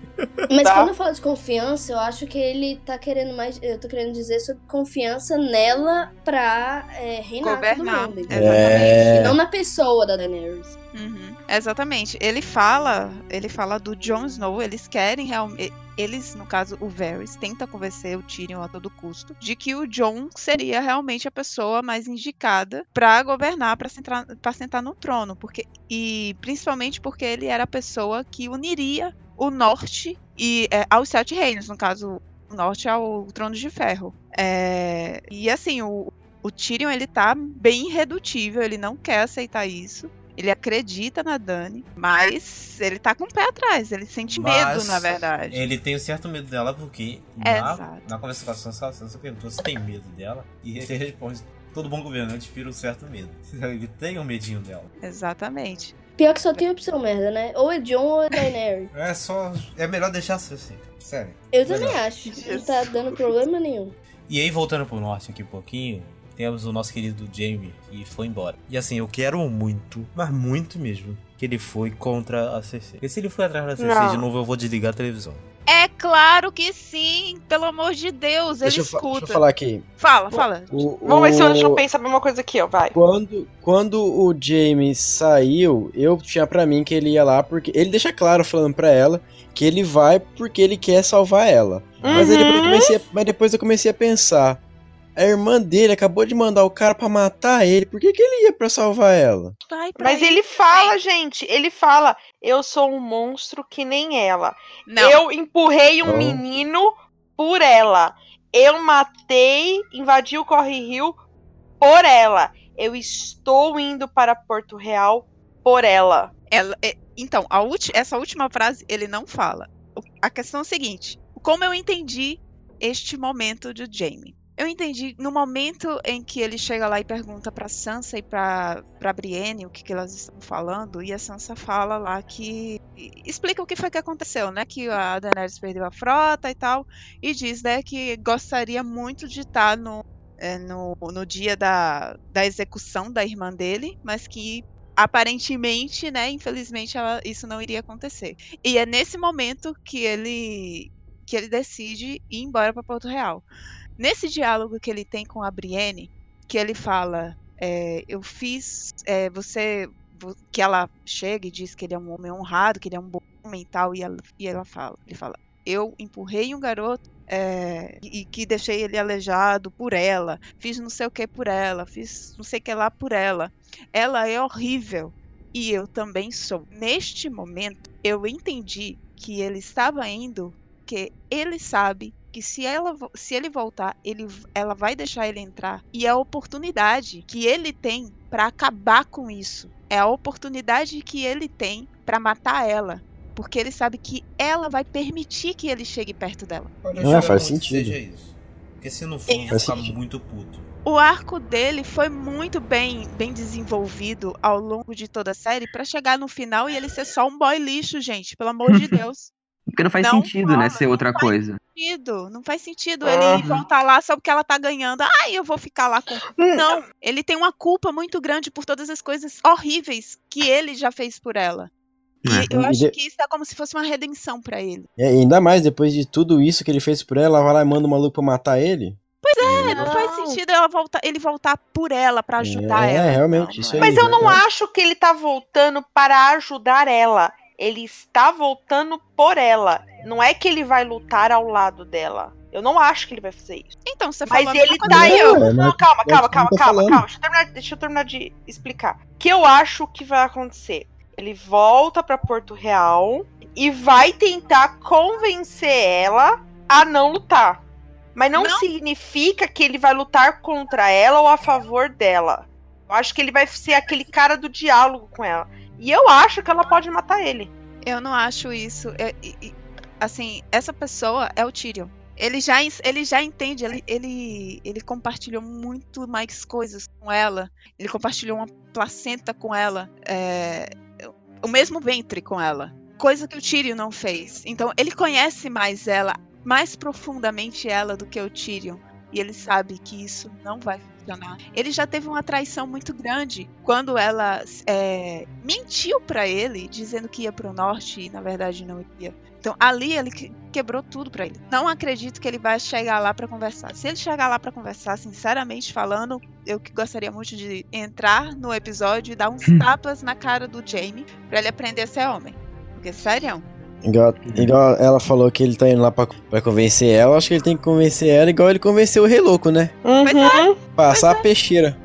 Mas Tá. quando eu falo de confiança, eu acho que ele tá querendo mais. Eu tô querendo dizer sobre confiança nela pra é, reinar Governar. todo mundo. É. E não na pessoa da Daenerys. Uhum, Exatamente. Ele fala, ele fala do Jon Snow, eles querem realmente, eles, no caso, o Varys, tenta convencer o Tyrion a todo custo de que o Jon seria realmente a pessoa mais indicada pra governar, pra sentar, pra sentar no trono, porque e principalmente porque ele era a pessoa que uniria o norte e é, aos sete reinos, no caso, o norte ao trono de ferro. É, e assim, o, o Tyrion ele tá bem irredutível, ele não quer aceitar isso. Ele acredita na Dani, mas ele tá com o pé atrás, ele sente medo, Mas na verdade. Ele tem um certo medo dela porque Exato. na, na conversa com a Sansa, Sansa perguntou se tem medo dela. E ele responde: todo bom governante vira um certo medo. *laughs* Ele tem um medinho dela. Exatamente. Pior que só tem opção merda, né? Ou é John ou é Daenerys. *laughs* É só. É melhor deixar assim, sério. Eu também Melhor. acho. Não tá dando problema nenhum. E aí, voltando pro norte aqui um pouquinho, temos o nosso querido Jamie, que foi embora. E assim, eu quero muito, mas muito mesmo, que ele foi contra a CC. E se ele foi atrás da CC Não. de novo, eu vou desligar a televisão. É claro que sim, pelo amor de Deus, ele Deixa eu, escuta. deixa eu falar aqui. Fala, fala. O- Vamos ver se o- o João pensa a mesma coisa que eu, vai. Quando, quando o Jamie saiu, eu tinha pra mim que ele ia lá porque. Ele deixa claro falando pra ela que ele vai porque ele quer salvar ela. Mas, aí depois eu Uhum. comecei a, mas depois eu comecei a pensar. A irmã dele acabou de mandar o cara pra matar ele. Por que, que ele ia pra salvar ela? Vai pra Mas ele fala, gente, ele fala, eu sou um monstro que nem ela. Não, Eu empurrei um Oh. menino por ela. Eu matei, invadi o Corre Rio por ela. Eu estou indo para Porto Real por ela. ela- é- então, a ulti- essa última frase ele não fala. A questão é a seguinte: como eu entendi este momento de Jamie? Eu entendi no momento em que ele chega lá e pergunta pra Sansa e pra, Brienne o que, que elas estão falando, e a Sansa fala lá que. explica o que foi que aconteceu, né? Que a Daenerys perdeu a frota e tal, e diz, né, que gostaria muito de estar no, é, no, no dia da, da execução da irmã dele, mas que aparentemente, né, infelizmente ela- isso não iria acontecer. E é nesse momento que ele que ele decide ir embora para Porto Real. Nesse diálogo que ele tem com a Brienne, que ele fala, é, eu fiz, é, você que ela chega e diz que ele é um homem honrado, que ele é um bom homem e tal, e ela, e ela fala, ele fala, eu empurrei um garoto é, e que deixei ele aleijado por ela, fiz não sei o que por ela, fiz não sei o que lá por ela. Ela é horrível e eu também sou. Neste momento, eu entendi que ele estava indo, que ele sabe que se, ela, se ele voltar, ele, ela vai deixar ele entrar. E é a oportunidade que ele tem para acabar com isso. É a oportunidade que ele tem para matar ela. Porque ele sabe que ela vai permitir que ele chegue perto dela. Não, espero faz sentido. Seja isso. Porque se não for, vou Faz ficar sentido. muito puto. O arco dele foi muito bem, bem desenvolvido ao longo de toda a série para chegar no final e ele ser só um boy lixo, gente. Pelo amor de *laughs* Deus. Porque não faz Não sentido, rola, né? Ser não outra faz coisa. sentido. Não faz sentido ele voltar lá só porque ela tá ganhando. Ai, eu vou ficar lá com. Não, ele tem uma culpa muito grande por todas as coisas horríveis que ele já fez por ela. E É. eu acho que isso é como se fosse uma redenção pra ele. E ainda mais, depois de tudo isso que ele fez por ela, ela vai lá e manda o maluco pra matar ele. É, não, faz Não. sentido ela voltar, ele voltar por ela pra ajudar É, ela. realmente, Não, isso não aí. Mas eu não verdade. acho que ele tá voltando para ajudar ela. Ele está voltando por ela. Não é que ele vai lutar ao lado dela. Eu não acho que ele vai fazer isso. Então, você Mas falou a ele tá aí. É, mas Não, calma, calma, calma, calma, calma. Deixa eu, terminar, deixa eu terminar de explicar. O que eu acho que vai acontecer? Ele volta pra Porto Real e vai tentar convencer ela a não lutar. Mas não, Não. significa que ele vai lutar contra ela ou a favor dela. Eu acho que ele vai ser aquele cara do diálogo com ela. E eu acho que ela pode matar ele. Eu não acho isso. É- e- assim, essa pessoa é o Tyrion. Ele já, ele já entende, ele, ele, ele compartilhou muito mais coisas com ela. Ele compartilhou uma placenta com ela. é, o mesmo ventre com ela. Coisa que o Tyrion não fez. Então, ele conhece mais ela, mais profundamente ela do que o Tyrion. E ele sabe que isso não vai funcionar. Ele já teve uma traição muito grande quando ela é, mentiu pra ele, dizendo que ia pro norte e na verdade não ia. Então ali ele que- quebrou tudo pra ele. Não acredito que ele vai chegar lá pra conversar. Se ele chegar lá pra conversar, sinceramente falando, eu que gostaria muito de entrar no episódio e dar uns *laughs* tapas na cara do Jamie pra ele aprender a ser homem. Porque sério, Igual, igual ela falou que ele tá indo lá pra, pra convencer ela, acho que ele tem que convencer ela igual ele convenceu o Rei Louco, né? Uhum. Passar a peixeira.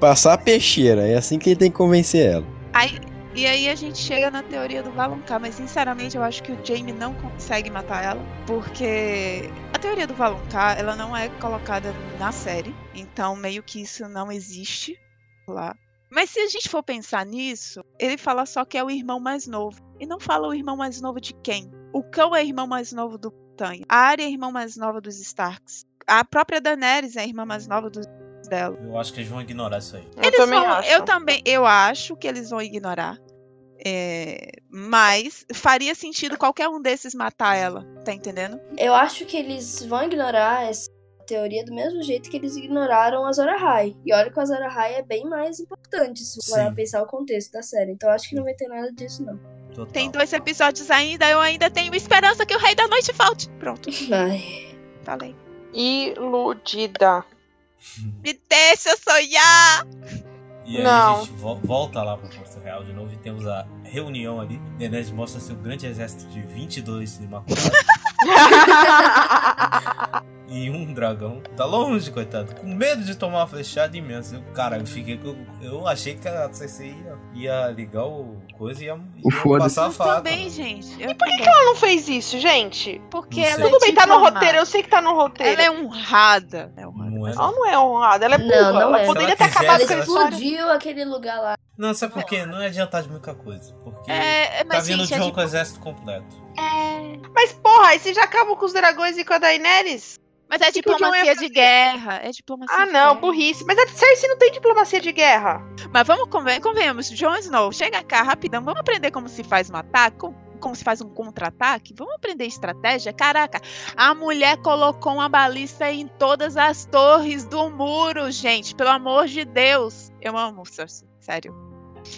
Passar a peixeira. É assim que ele tem que convencer ela. Aí, e aí a gente chega na teoria do Valonqar, mas sinceramente eu acho que o Jamie não consegue matar ela, porque a teoria do Valonqar, ela não é colocada na série, então meio que isso não existe lá. Mas se a gente for pensar nisso, ele fala só que é o irmão mais novo, e não fala o irmão mais novo de quem? O Cão é irmão mais novo do Tanha, a Arya é irmã mais nova dos Starks, a própria Daenerys é a irmã mais nova dos dela. Eu acho que eles vão ignorar isso aí. Eu Eles também vão, acho. eu também, eu acho que eles vão ignorar. É, mas faria sentido qualquer um desses matar ela, tá entendendo? Eu acho que eles vão ignorar essa teoria do mesmo jeito que eles ignoraram a Zora High. E olha que a Zora High é bem mais importante se for pensar o contexto da série. Então acho que não vai ter nada disso, não. Total. Tem dois episódios ainda, eu ainda tenho esperança que o Rei da Noite volte. Pronto, *laughs* Ai. falei. Iludida. *laughs* Me deixa sonhar! E aí Não. a gente vo- volta lá pra Porto Real de novo e temos a reunião ali. Daenerys mostra seu grande exército de 22 imaculados *laughs* *laughs* e um dragão. Tá longe, coitado. Com medo de tomar uma flechada imensa. Eu, cara, eu fiquei com... Eu achei que a Cersei ia, ia ligar o coisa e ia, ia passar a Eu faca. também, gente. Eu Por que, também. que ela não fez isso, gente? Porque Não ela sei. é Tudo bem, tá no roteiro. Eu sei que tá no roteiro. Ela é honrada. É honrada. Não é, Ela não é honrada, ela é Não, burra. não ela é. poderia ter acabado com a explodiu aquele lugar lá. Não, sabe por quê? Não é adiantar de muita coisa. Porque É, tá vindo gente, é, de um o exército completo. É, Mas, porra, aí você já acabou com os dragões e com a Daenerys? mas é que que o Jon ia diplomacia de guerra. É diplomacia Ah, não, burrice. Mas a Cersei não tem diplomacia de guerra. Mas vamos conven convenhamos, Jon Snow, chega cá rapidão, vamos aprender como se faz um ataque, como, como se faz um contra-ataque, vamos aprender estratégia. Caraca, a mulher colocou uma balista em todas as torres do muro, gente, pelo amor de Deus. Eu amo Cersei, sério.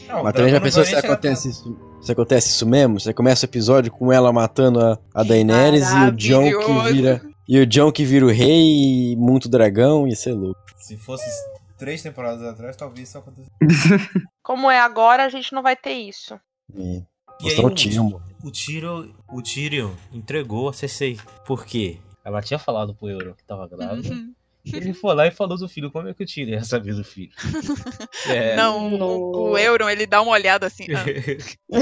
Não, Mas também já pensou se acontece isso? Se acontece isso mesmo? Você começa o episódio com ela matando a, a Daenerys e o John que vira. E o John que vira o rei e muito dragão, ia ser louco. Se fosse três temporadas atrás, talvez isso acontecesse. *laughs* Como é agora, a gente não vai ter isso. E E aí, mostrou o o, Tyrion. o Tyrion, o Tyrion entregou a Cersei. Por quê? Ela tinha falado pro Euron que tava grávida. Uhum. Ele foi lá e falou do filho. Como é que o Tyrion ia saber do filho? *laughs* É. Não, o, o Euron, ele dá uma olhada assim. *laughs* ah,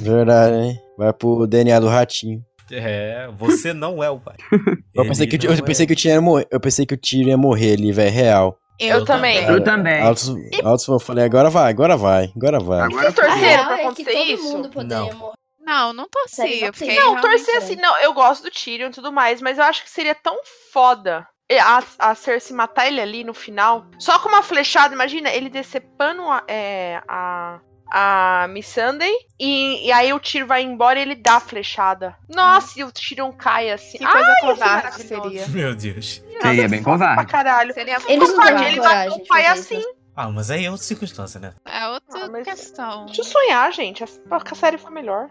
Verdade, hein? Vai pro DNA do ratinho. É, você não é o pai. *laughs* Eu pensei, que, o- eu, não pensei é. que o Tyrion ia morrer. Eu pensei que o Tyrion ia morrer ali, velho, real. Eu também. Eu também. Altos, altos, eu falei, agora vai, agora vai, agora vai. Agora Vocês torceram pra é que acontecer todo isso? mundo poderia Não. morrer. Não, não torci. Sério, Eu fiquei Não, realmente- torcer assim, não. Eu gosto do Tyrion e tudo mais, mas eu acho que seria tão foda a, a Cersei matar ele ali no final. Só com uma flechada, imagina, ele decepando a, é, a, a Miss Sunday e, e aí o Tyrion vai embora e ele dá a flechada. Nossa, e o Tyrion cai assim. Que coisa Ai, ser covarde seria. Meu Deus. Seria bem Pra covarde. caralho. Seria Eles não Covarde, ele de o pai assim. Ah, mas aí é outra circunstância, né? É outra Ah, questão. Deixa eu sonhar, gente. A *laughs* série foi melhor.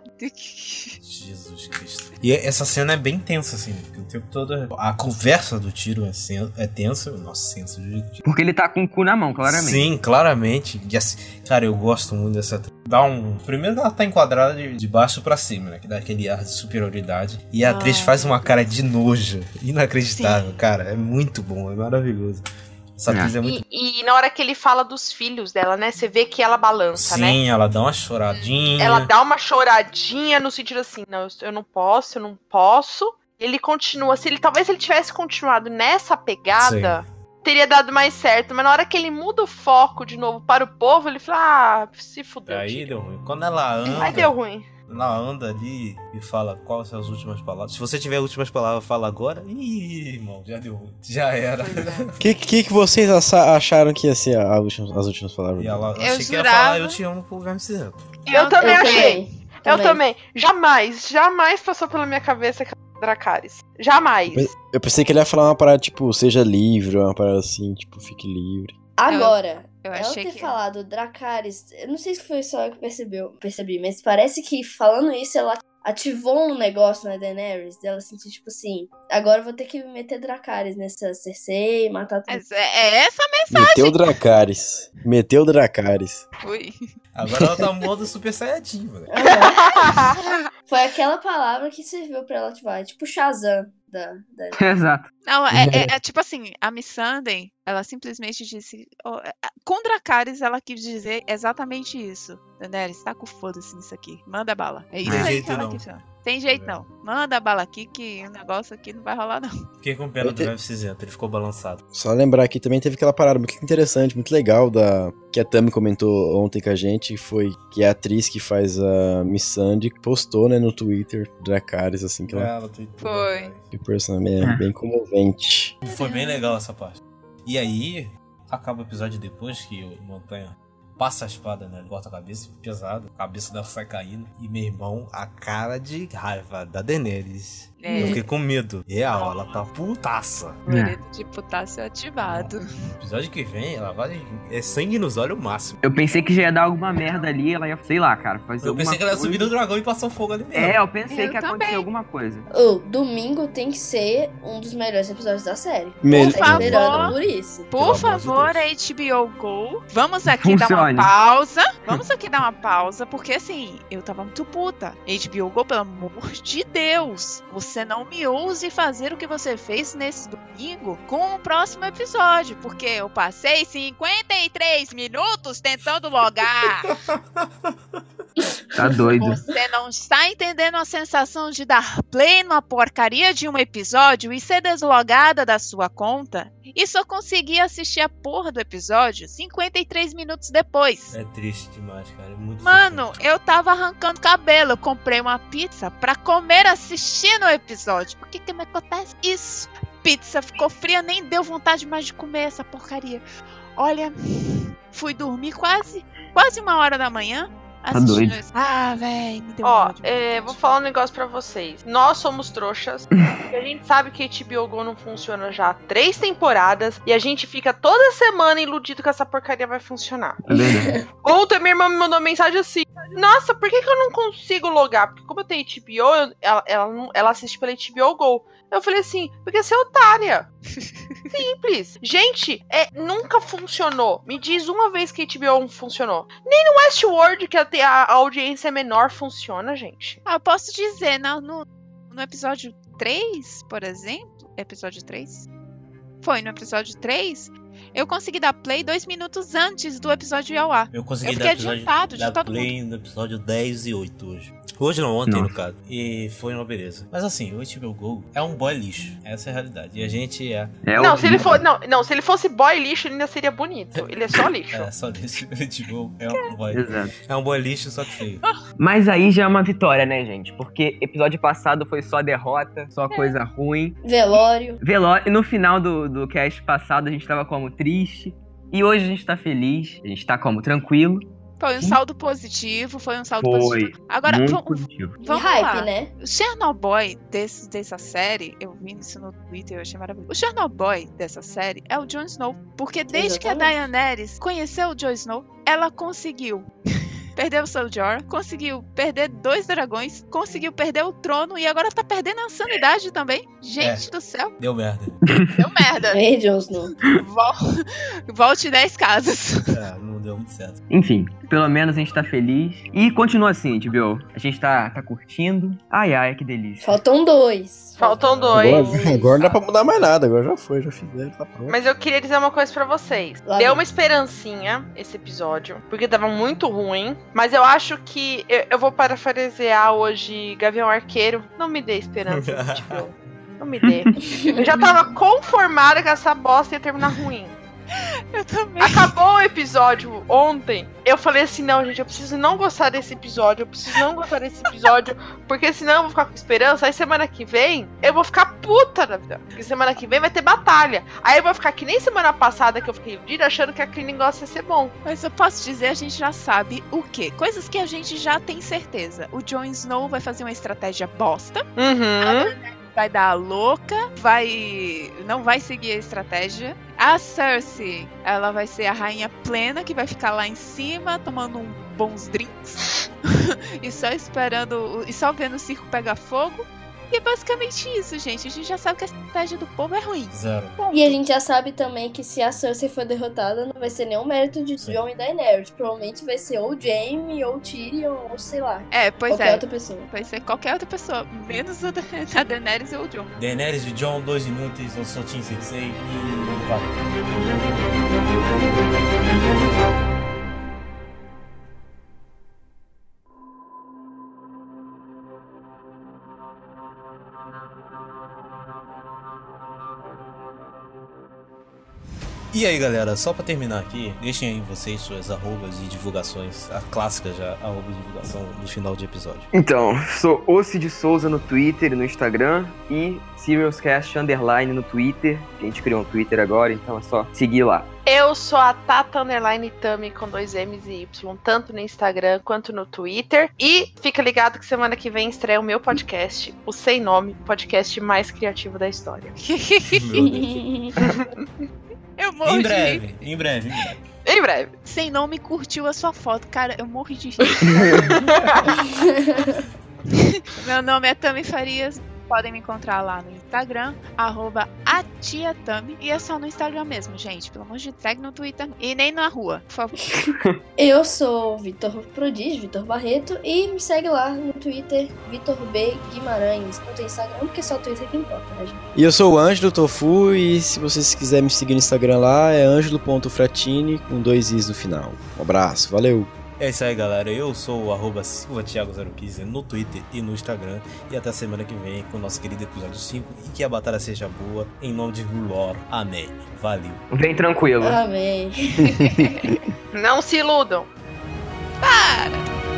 Jesus Cristo. E essa cena é bem tensa, assim, porque o tempo todo a conversa do tiro é, sen- é tensa. Nossa, senso de. Porque ele tá com o cu na mão, claramente. Sim, claramente. E assim, cara, eu gosto muito dessa. atriz. Dá um. Primeiro ela tá enquadrada de, de baixo pra cima, né? Que dá aquele ar de superioridade. E a atriz Ah. faz uma cara de nojo. Inacreditável, cara. É muito bom, é maravilhoso. Essa atriz é, muito. E, e na hora que ele fala dos filhos dela, né? Você vê que ela balança, né? Sim, ela dá uma choradinha. Ela dá uma choradinha no sentido assim, não, eu- eu não posso, eu não posso. Ele continua, se ele talvez ele tivesse continuado nessa pegada, teria dado mais certo, mas na hora que ele muda o foco de novo para o povo, ele fala: "Ah, se fudeu". Aí Tyrion." deu ruim. Quando ela anda. Aí deu ruim. Ela anda ali e fala quais são as últimas palavras. Se você tiver últimas palavras, fala agora. Ih, irmão, já deu ruim. Já era. O *laughs* que, que, que vocês acha- acharam que ia ser a última- as últimas palavras? E ela Eu achei que ia jurava- falar, eu te amo pro Verme Cinzento. Eu, também eu achei. também. Eu também. Jamais, jamais passou pela minha cabeça que Dracarys. Jamais. Eu pensei que ele ia falar uma parada tipo, seja livre, uma parada assim, tipo, fique livre. Agora, Eu ela achei ter que. falado Dracarys, eu não sei se foi só eu que percebeu, percebi, mas parece que falando isso ela ativou um negócio na Daenerys, dela sentir tipo assim, agora eu vou ter que meter Dracarys nessa Cersei, matar tudo. Mas É, é essa Meteu Dracarys. Meteu Dracarys. Ui. Agora ela tá no modo super saiyajin. Aham. *laughs* Foi aquela palavra que serviu pra ela ativar, é tipo Shazam da, da... *laughs* Exato. Não, é, é- é tipo assim, a Miss Sunday, ela simplesmente disse. ó, é- é- com Dracarys, ela quis dizer exatamente isso. Daenerys, tá com foda-se nisso aqui. Manda bala. É isso Tem aí jeito que ela não. quis falar. Tem jeito não. Manda bala aqui que o negócio aqui não vai rolar, não. Fiquei com pena do Verme Cinzento, ele ficou balançado. Só lembrar aqui também teve aquela parada muito interessante, muito legal da que a Tami comentou ontem com a gente, que foi que a atriz que faz a Miss Sandy postou, né, no Twitter Dracarys assim que ela Ela tweetou, Foi. que personagem é bem comovente. Foi bem legal essa parte. E aí, acaba o episódio depois que o Montanha passa a espada, né? Ele corta a cabeça, pesado, a cabeça dela sai caindo. E meu irmão, a cara de raiva da Daenerys. É. Eu fiquei com medo. Real, ela tá putaça. Floreta de potássio ativado. No episódio que vem, ela vai. É sangue nos olhos o máximo. Eu pensei que já ia dar alguma merda ali, ela ia, sei lá, cara, fazer Eu pensei que ela ia coisa. subir no dragão e passar fogo ali mesmo. É, eu pensei Eu que ia também. acontecer alguma coisa. O domingo tem que ser um dos melhores episódios da série. Tá favor. esperando por isso. Por amor de favor, HBO Go, vamos aqui dar Funcione. uma pausa. Vamos aqui dar uma pausa, porque assim, eu tava muito puta. HBO Go, pelo amor de Deus, você não me ouse fazer o que você fez nesse domingo com o próximo episódio, porque eu passei 53 minutos tentando logar. *laughs* Tá doido. Você não está entendendo a sensação de dar play numa porcaria de um episódio e ser deslogada da sua conta e só conseguir assistir a porra do episódio 53 minutos depois. É triste demais, cara. É muito Mano, eu tava arrancando cabelo. Eu comprei uma pizza pra comer assistindo o episódio. Por que que me acontece isso? Pizza ficou fria, nem deu vontade mais de comer essa porcaria. Olha, fui dormir quase, quase uma hora da manhã. Assistindo doido. isso. Ah, deu Ó, é, vou falar um negócio pra vocês. Nós somos trouxas. *laughs* e a gente sabe que HBO Go não funciona já há três temporadas. E a gente fica toda semana iludido que essa porcaria vai funcionar. É verdade. *laughs* Ontem minha irmã me mandou mensagem assim: Nossa, por que, que eu não consigo logar? Porque como eu tenho HBO, eu- ela, ela, ela assiste pela HBO Go. Eu falei assim, porque você é otária. *laughs* Simples. Gente, é, nunca funcionou. Me diz uma vez que HBO funcionou. Nem no Westworld, que a, a audiência é menor, funciona, gente. Ah, posso dizer, na- no, no episódio 3, por exemplo. Episódio 3? Foi, no episódio 3, eu consegui dar play dois minutos antes do episódio ir ao ar. Eu consegui Eu dar episódio, adiantado de dar todo play no episódio 10 e 8 hoje. Hoje não, ontem no Nossa. caso. E foi uma beleza. Mas assim, o HBO Go é um boy lixo. Essa é a realidade. E a gente é. É não, se ele for, não, não, se ele fosse boy lixo, ele ainda seria bonito. Ele é só *laughs* lixo. É, só desse HBO é um boy. Exato. É um boy lixo, só que feio. Mas aí já é uma vitória, né, gente? Porque episódio passado foi só derrota, só coisa ruim. Velório. Veló e no final do, do cast passado a gente tava como triste. E hoje a gente tá feliz, a gente tá como tranquilo. Foi um saldo positivo, foi um saldo Foi. positivo. Agora, muito vamos, positivo. E vamos hype, lá. né? O Chernobyl desse, dessa série, eu vi isso no Twitter, eu achei maravilhoso. O Chernobyl dessa série é o Jon Snow. Porque desde que a Exatamente. Daenerys conheceu o Jon Snow, ela conseguiu perder o seu Jorah, conseguiu perder dois dragões, conseguiu perder o trono e agora tá perdendo a sanidade também. Gente do céu, Deu merda. deu merda. Ei, Jon Snow. Vol- *laughs* Volte 10 casas. É, não deu muito certo. Enfim, pelo menos a gente tá feliz. E continua assim, HBO. A gente tá, tá curtindo. Ai, ai, que delícia. Faltam dois. Faltam dois. Agora, *laughs* agora não dá pra mudar mais nada, agora já foi, já fizeram, tá pronto. Mas eu queria dizer uma coisa pra vocês. Lá Deu vem. uma esperancinha esse episódio, porque tava muito ruim. Mas eu acho que eu, eu vou parafrasear hoje Gavião Arqueiro. Não me dê esperança, *laughs* tipo, Não me dê. Eu já tava conformada que essa bosta ia terminar ruim. *laughs* Eu também. Acabou o episódio ontem. Eu falei assim: não, gente, eu preciso não gostar desse episódio. Eu preciso não gostar desse episódio. Porque senão eu vou ficar com esperança. Aí semana que vem eu vou ficar puta da vida. Porque semana que vem vai ter batalha. Aí eu vou ficar que nem semana passada que eu fiquei iludida achando que aquele negócio ia ser bom. Mas eu posso dizer, a gente já sabe o quê? Coisas que a gente já tem certeza. O Jon Snow vai fazer uma estratégia bosta, Uhum. Vai dar a louca, vai. não vai seguir a estratégia. A Cersei, ela vai ser a rainha plena que vai ficar lá em cima tomando um bons drinks *laughs* e só esperando e só vendo o circo pegar fogo. E é basicamente isso, gente. A gente já sabe que a estratégia do povo é ruim. Zero. Ponto. E a gente já sabe também que se a Cersei for derrotada, não vai ser nenhum mérito de Sim. Jon e Daenerys. Provavelmente vai ser ou Jaime, ou Tyrion, ou sei lá. É, pois qualquer é. outra pessoa. Vai ser qualquer outra pessoa, menos a Da- *laughs* a Daenerys ou o Jon. Daenerys e John, dois inúteis, sou Team Sensei e valeu. E aí galera, só pra terminar aqui, deixem aí vocês suas arrobas e divulgações, a clássica já arroba de divulgação do final de episódio. Então, sou o Cid Souza no Twitter e no Instagram e SiriusCast Underline no Twitter. A gente criou um Twitter agora, então é só seguir lá. Eu sou a Tata Underline Tami com dois M's e Y, tanto no Instagram quanto no Twitter. E fica ligado que semana que vem estreia o meu podcast, o Sem Nome, podcast mais criativo da história. *laughs* Eu morro Em de rir. breve, em breve, em breve. Em breve. Sem nome curtiu a sua foto. Cara, eu morri de rir. *laughs* Meu nome é Tami Farias. Podem me encontrar lá no Instagram, arroba atiatami. E é só no Instagram mesmo, gente. Pelo amor de Deus, segue no Twitter. E nem na rua, por favor. *laughs* Eu sou o Vitor Prodígio, Vitor Barreto, e me segue lá no Twitter, Vitor B Guimarães. Não tem Instagram, porque só o Twitter que importa, né, gente? E eu sou o Ângelo Tofu e se vocês quiserem me seguir no Instagram lá é ângelo.fratini com dois is no final. Um abraço, valeu! É isso aí, galera. Eu sou o arroba silvatiago015 no Twitter e no Instagram. E até a semana que vem com o nosso querido episódio 5. E que a batalha seja boa. Em nome de Rulor. Amém. Valeu. Vem tranquilo. Amém. *laughs* *laughs* Não se iludam. Para!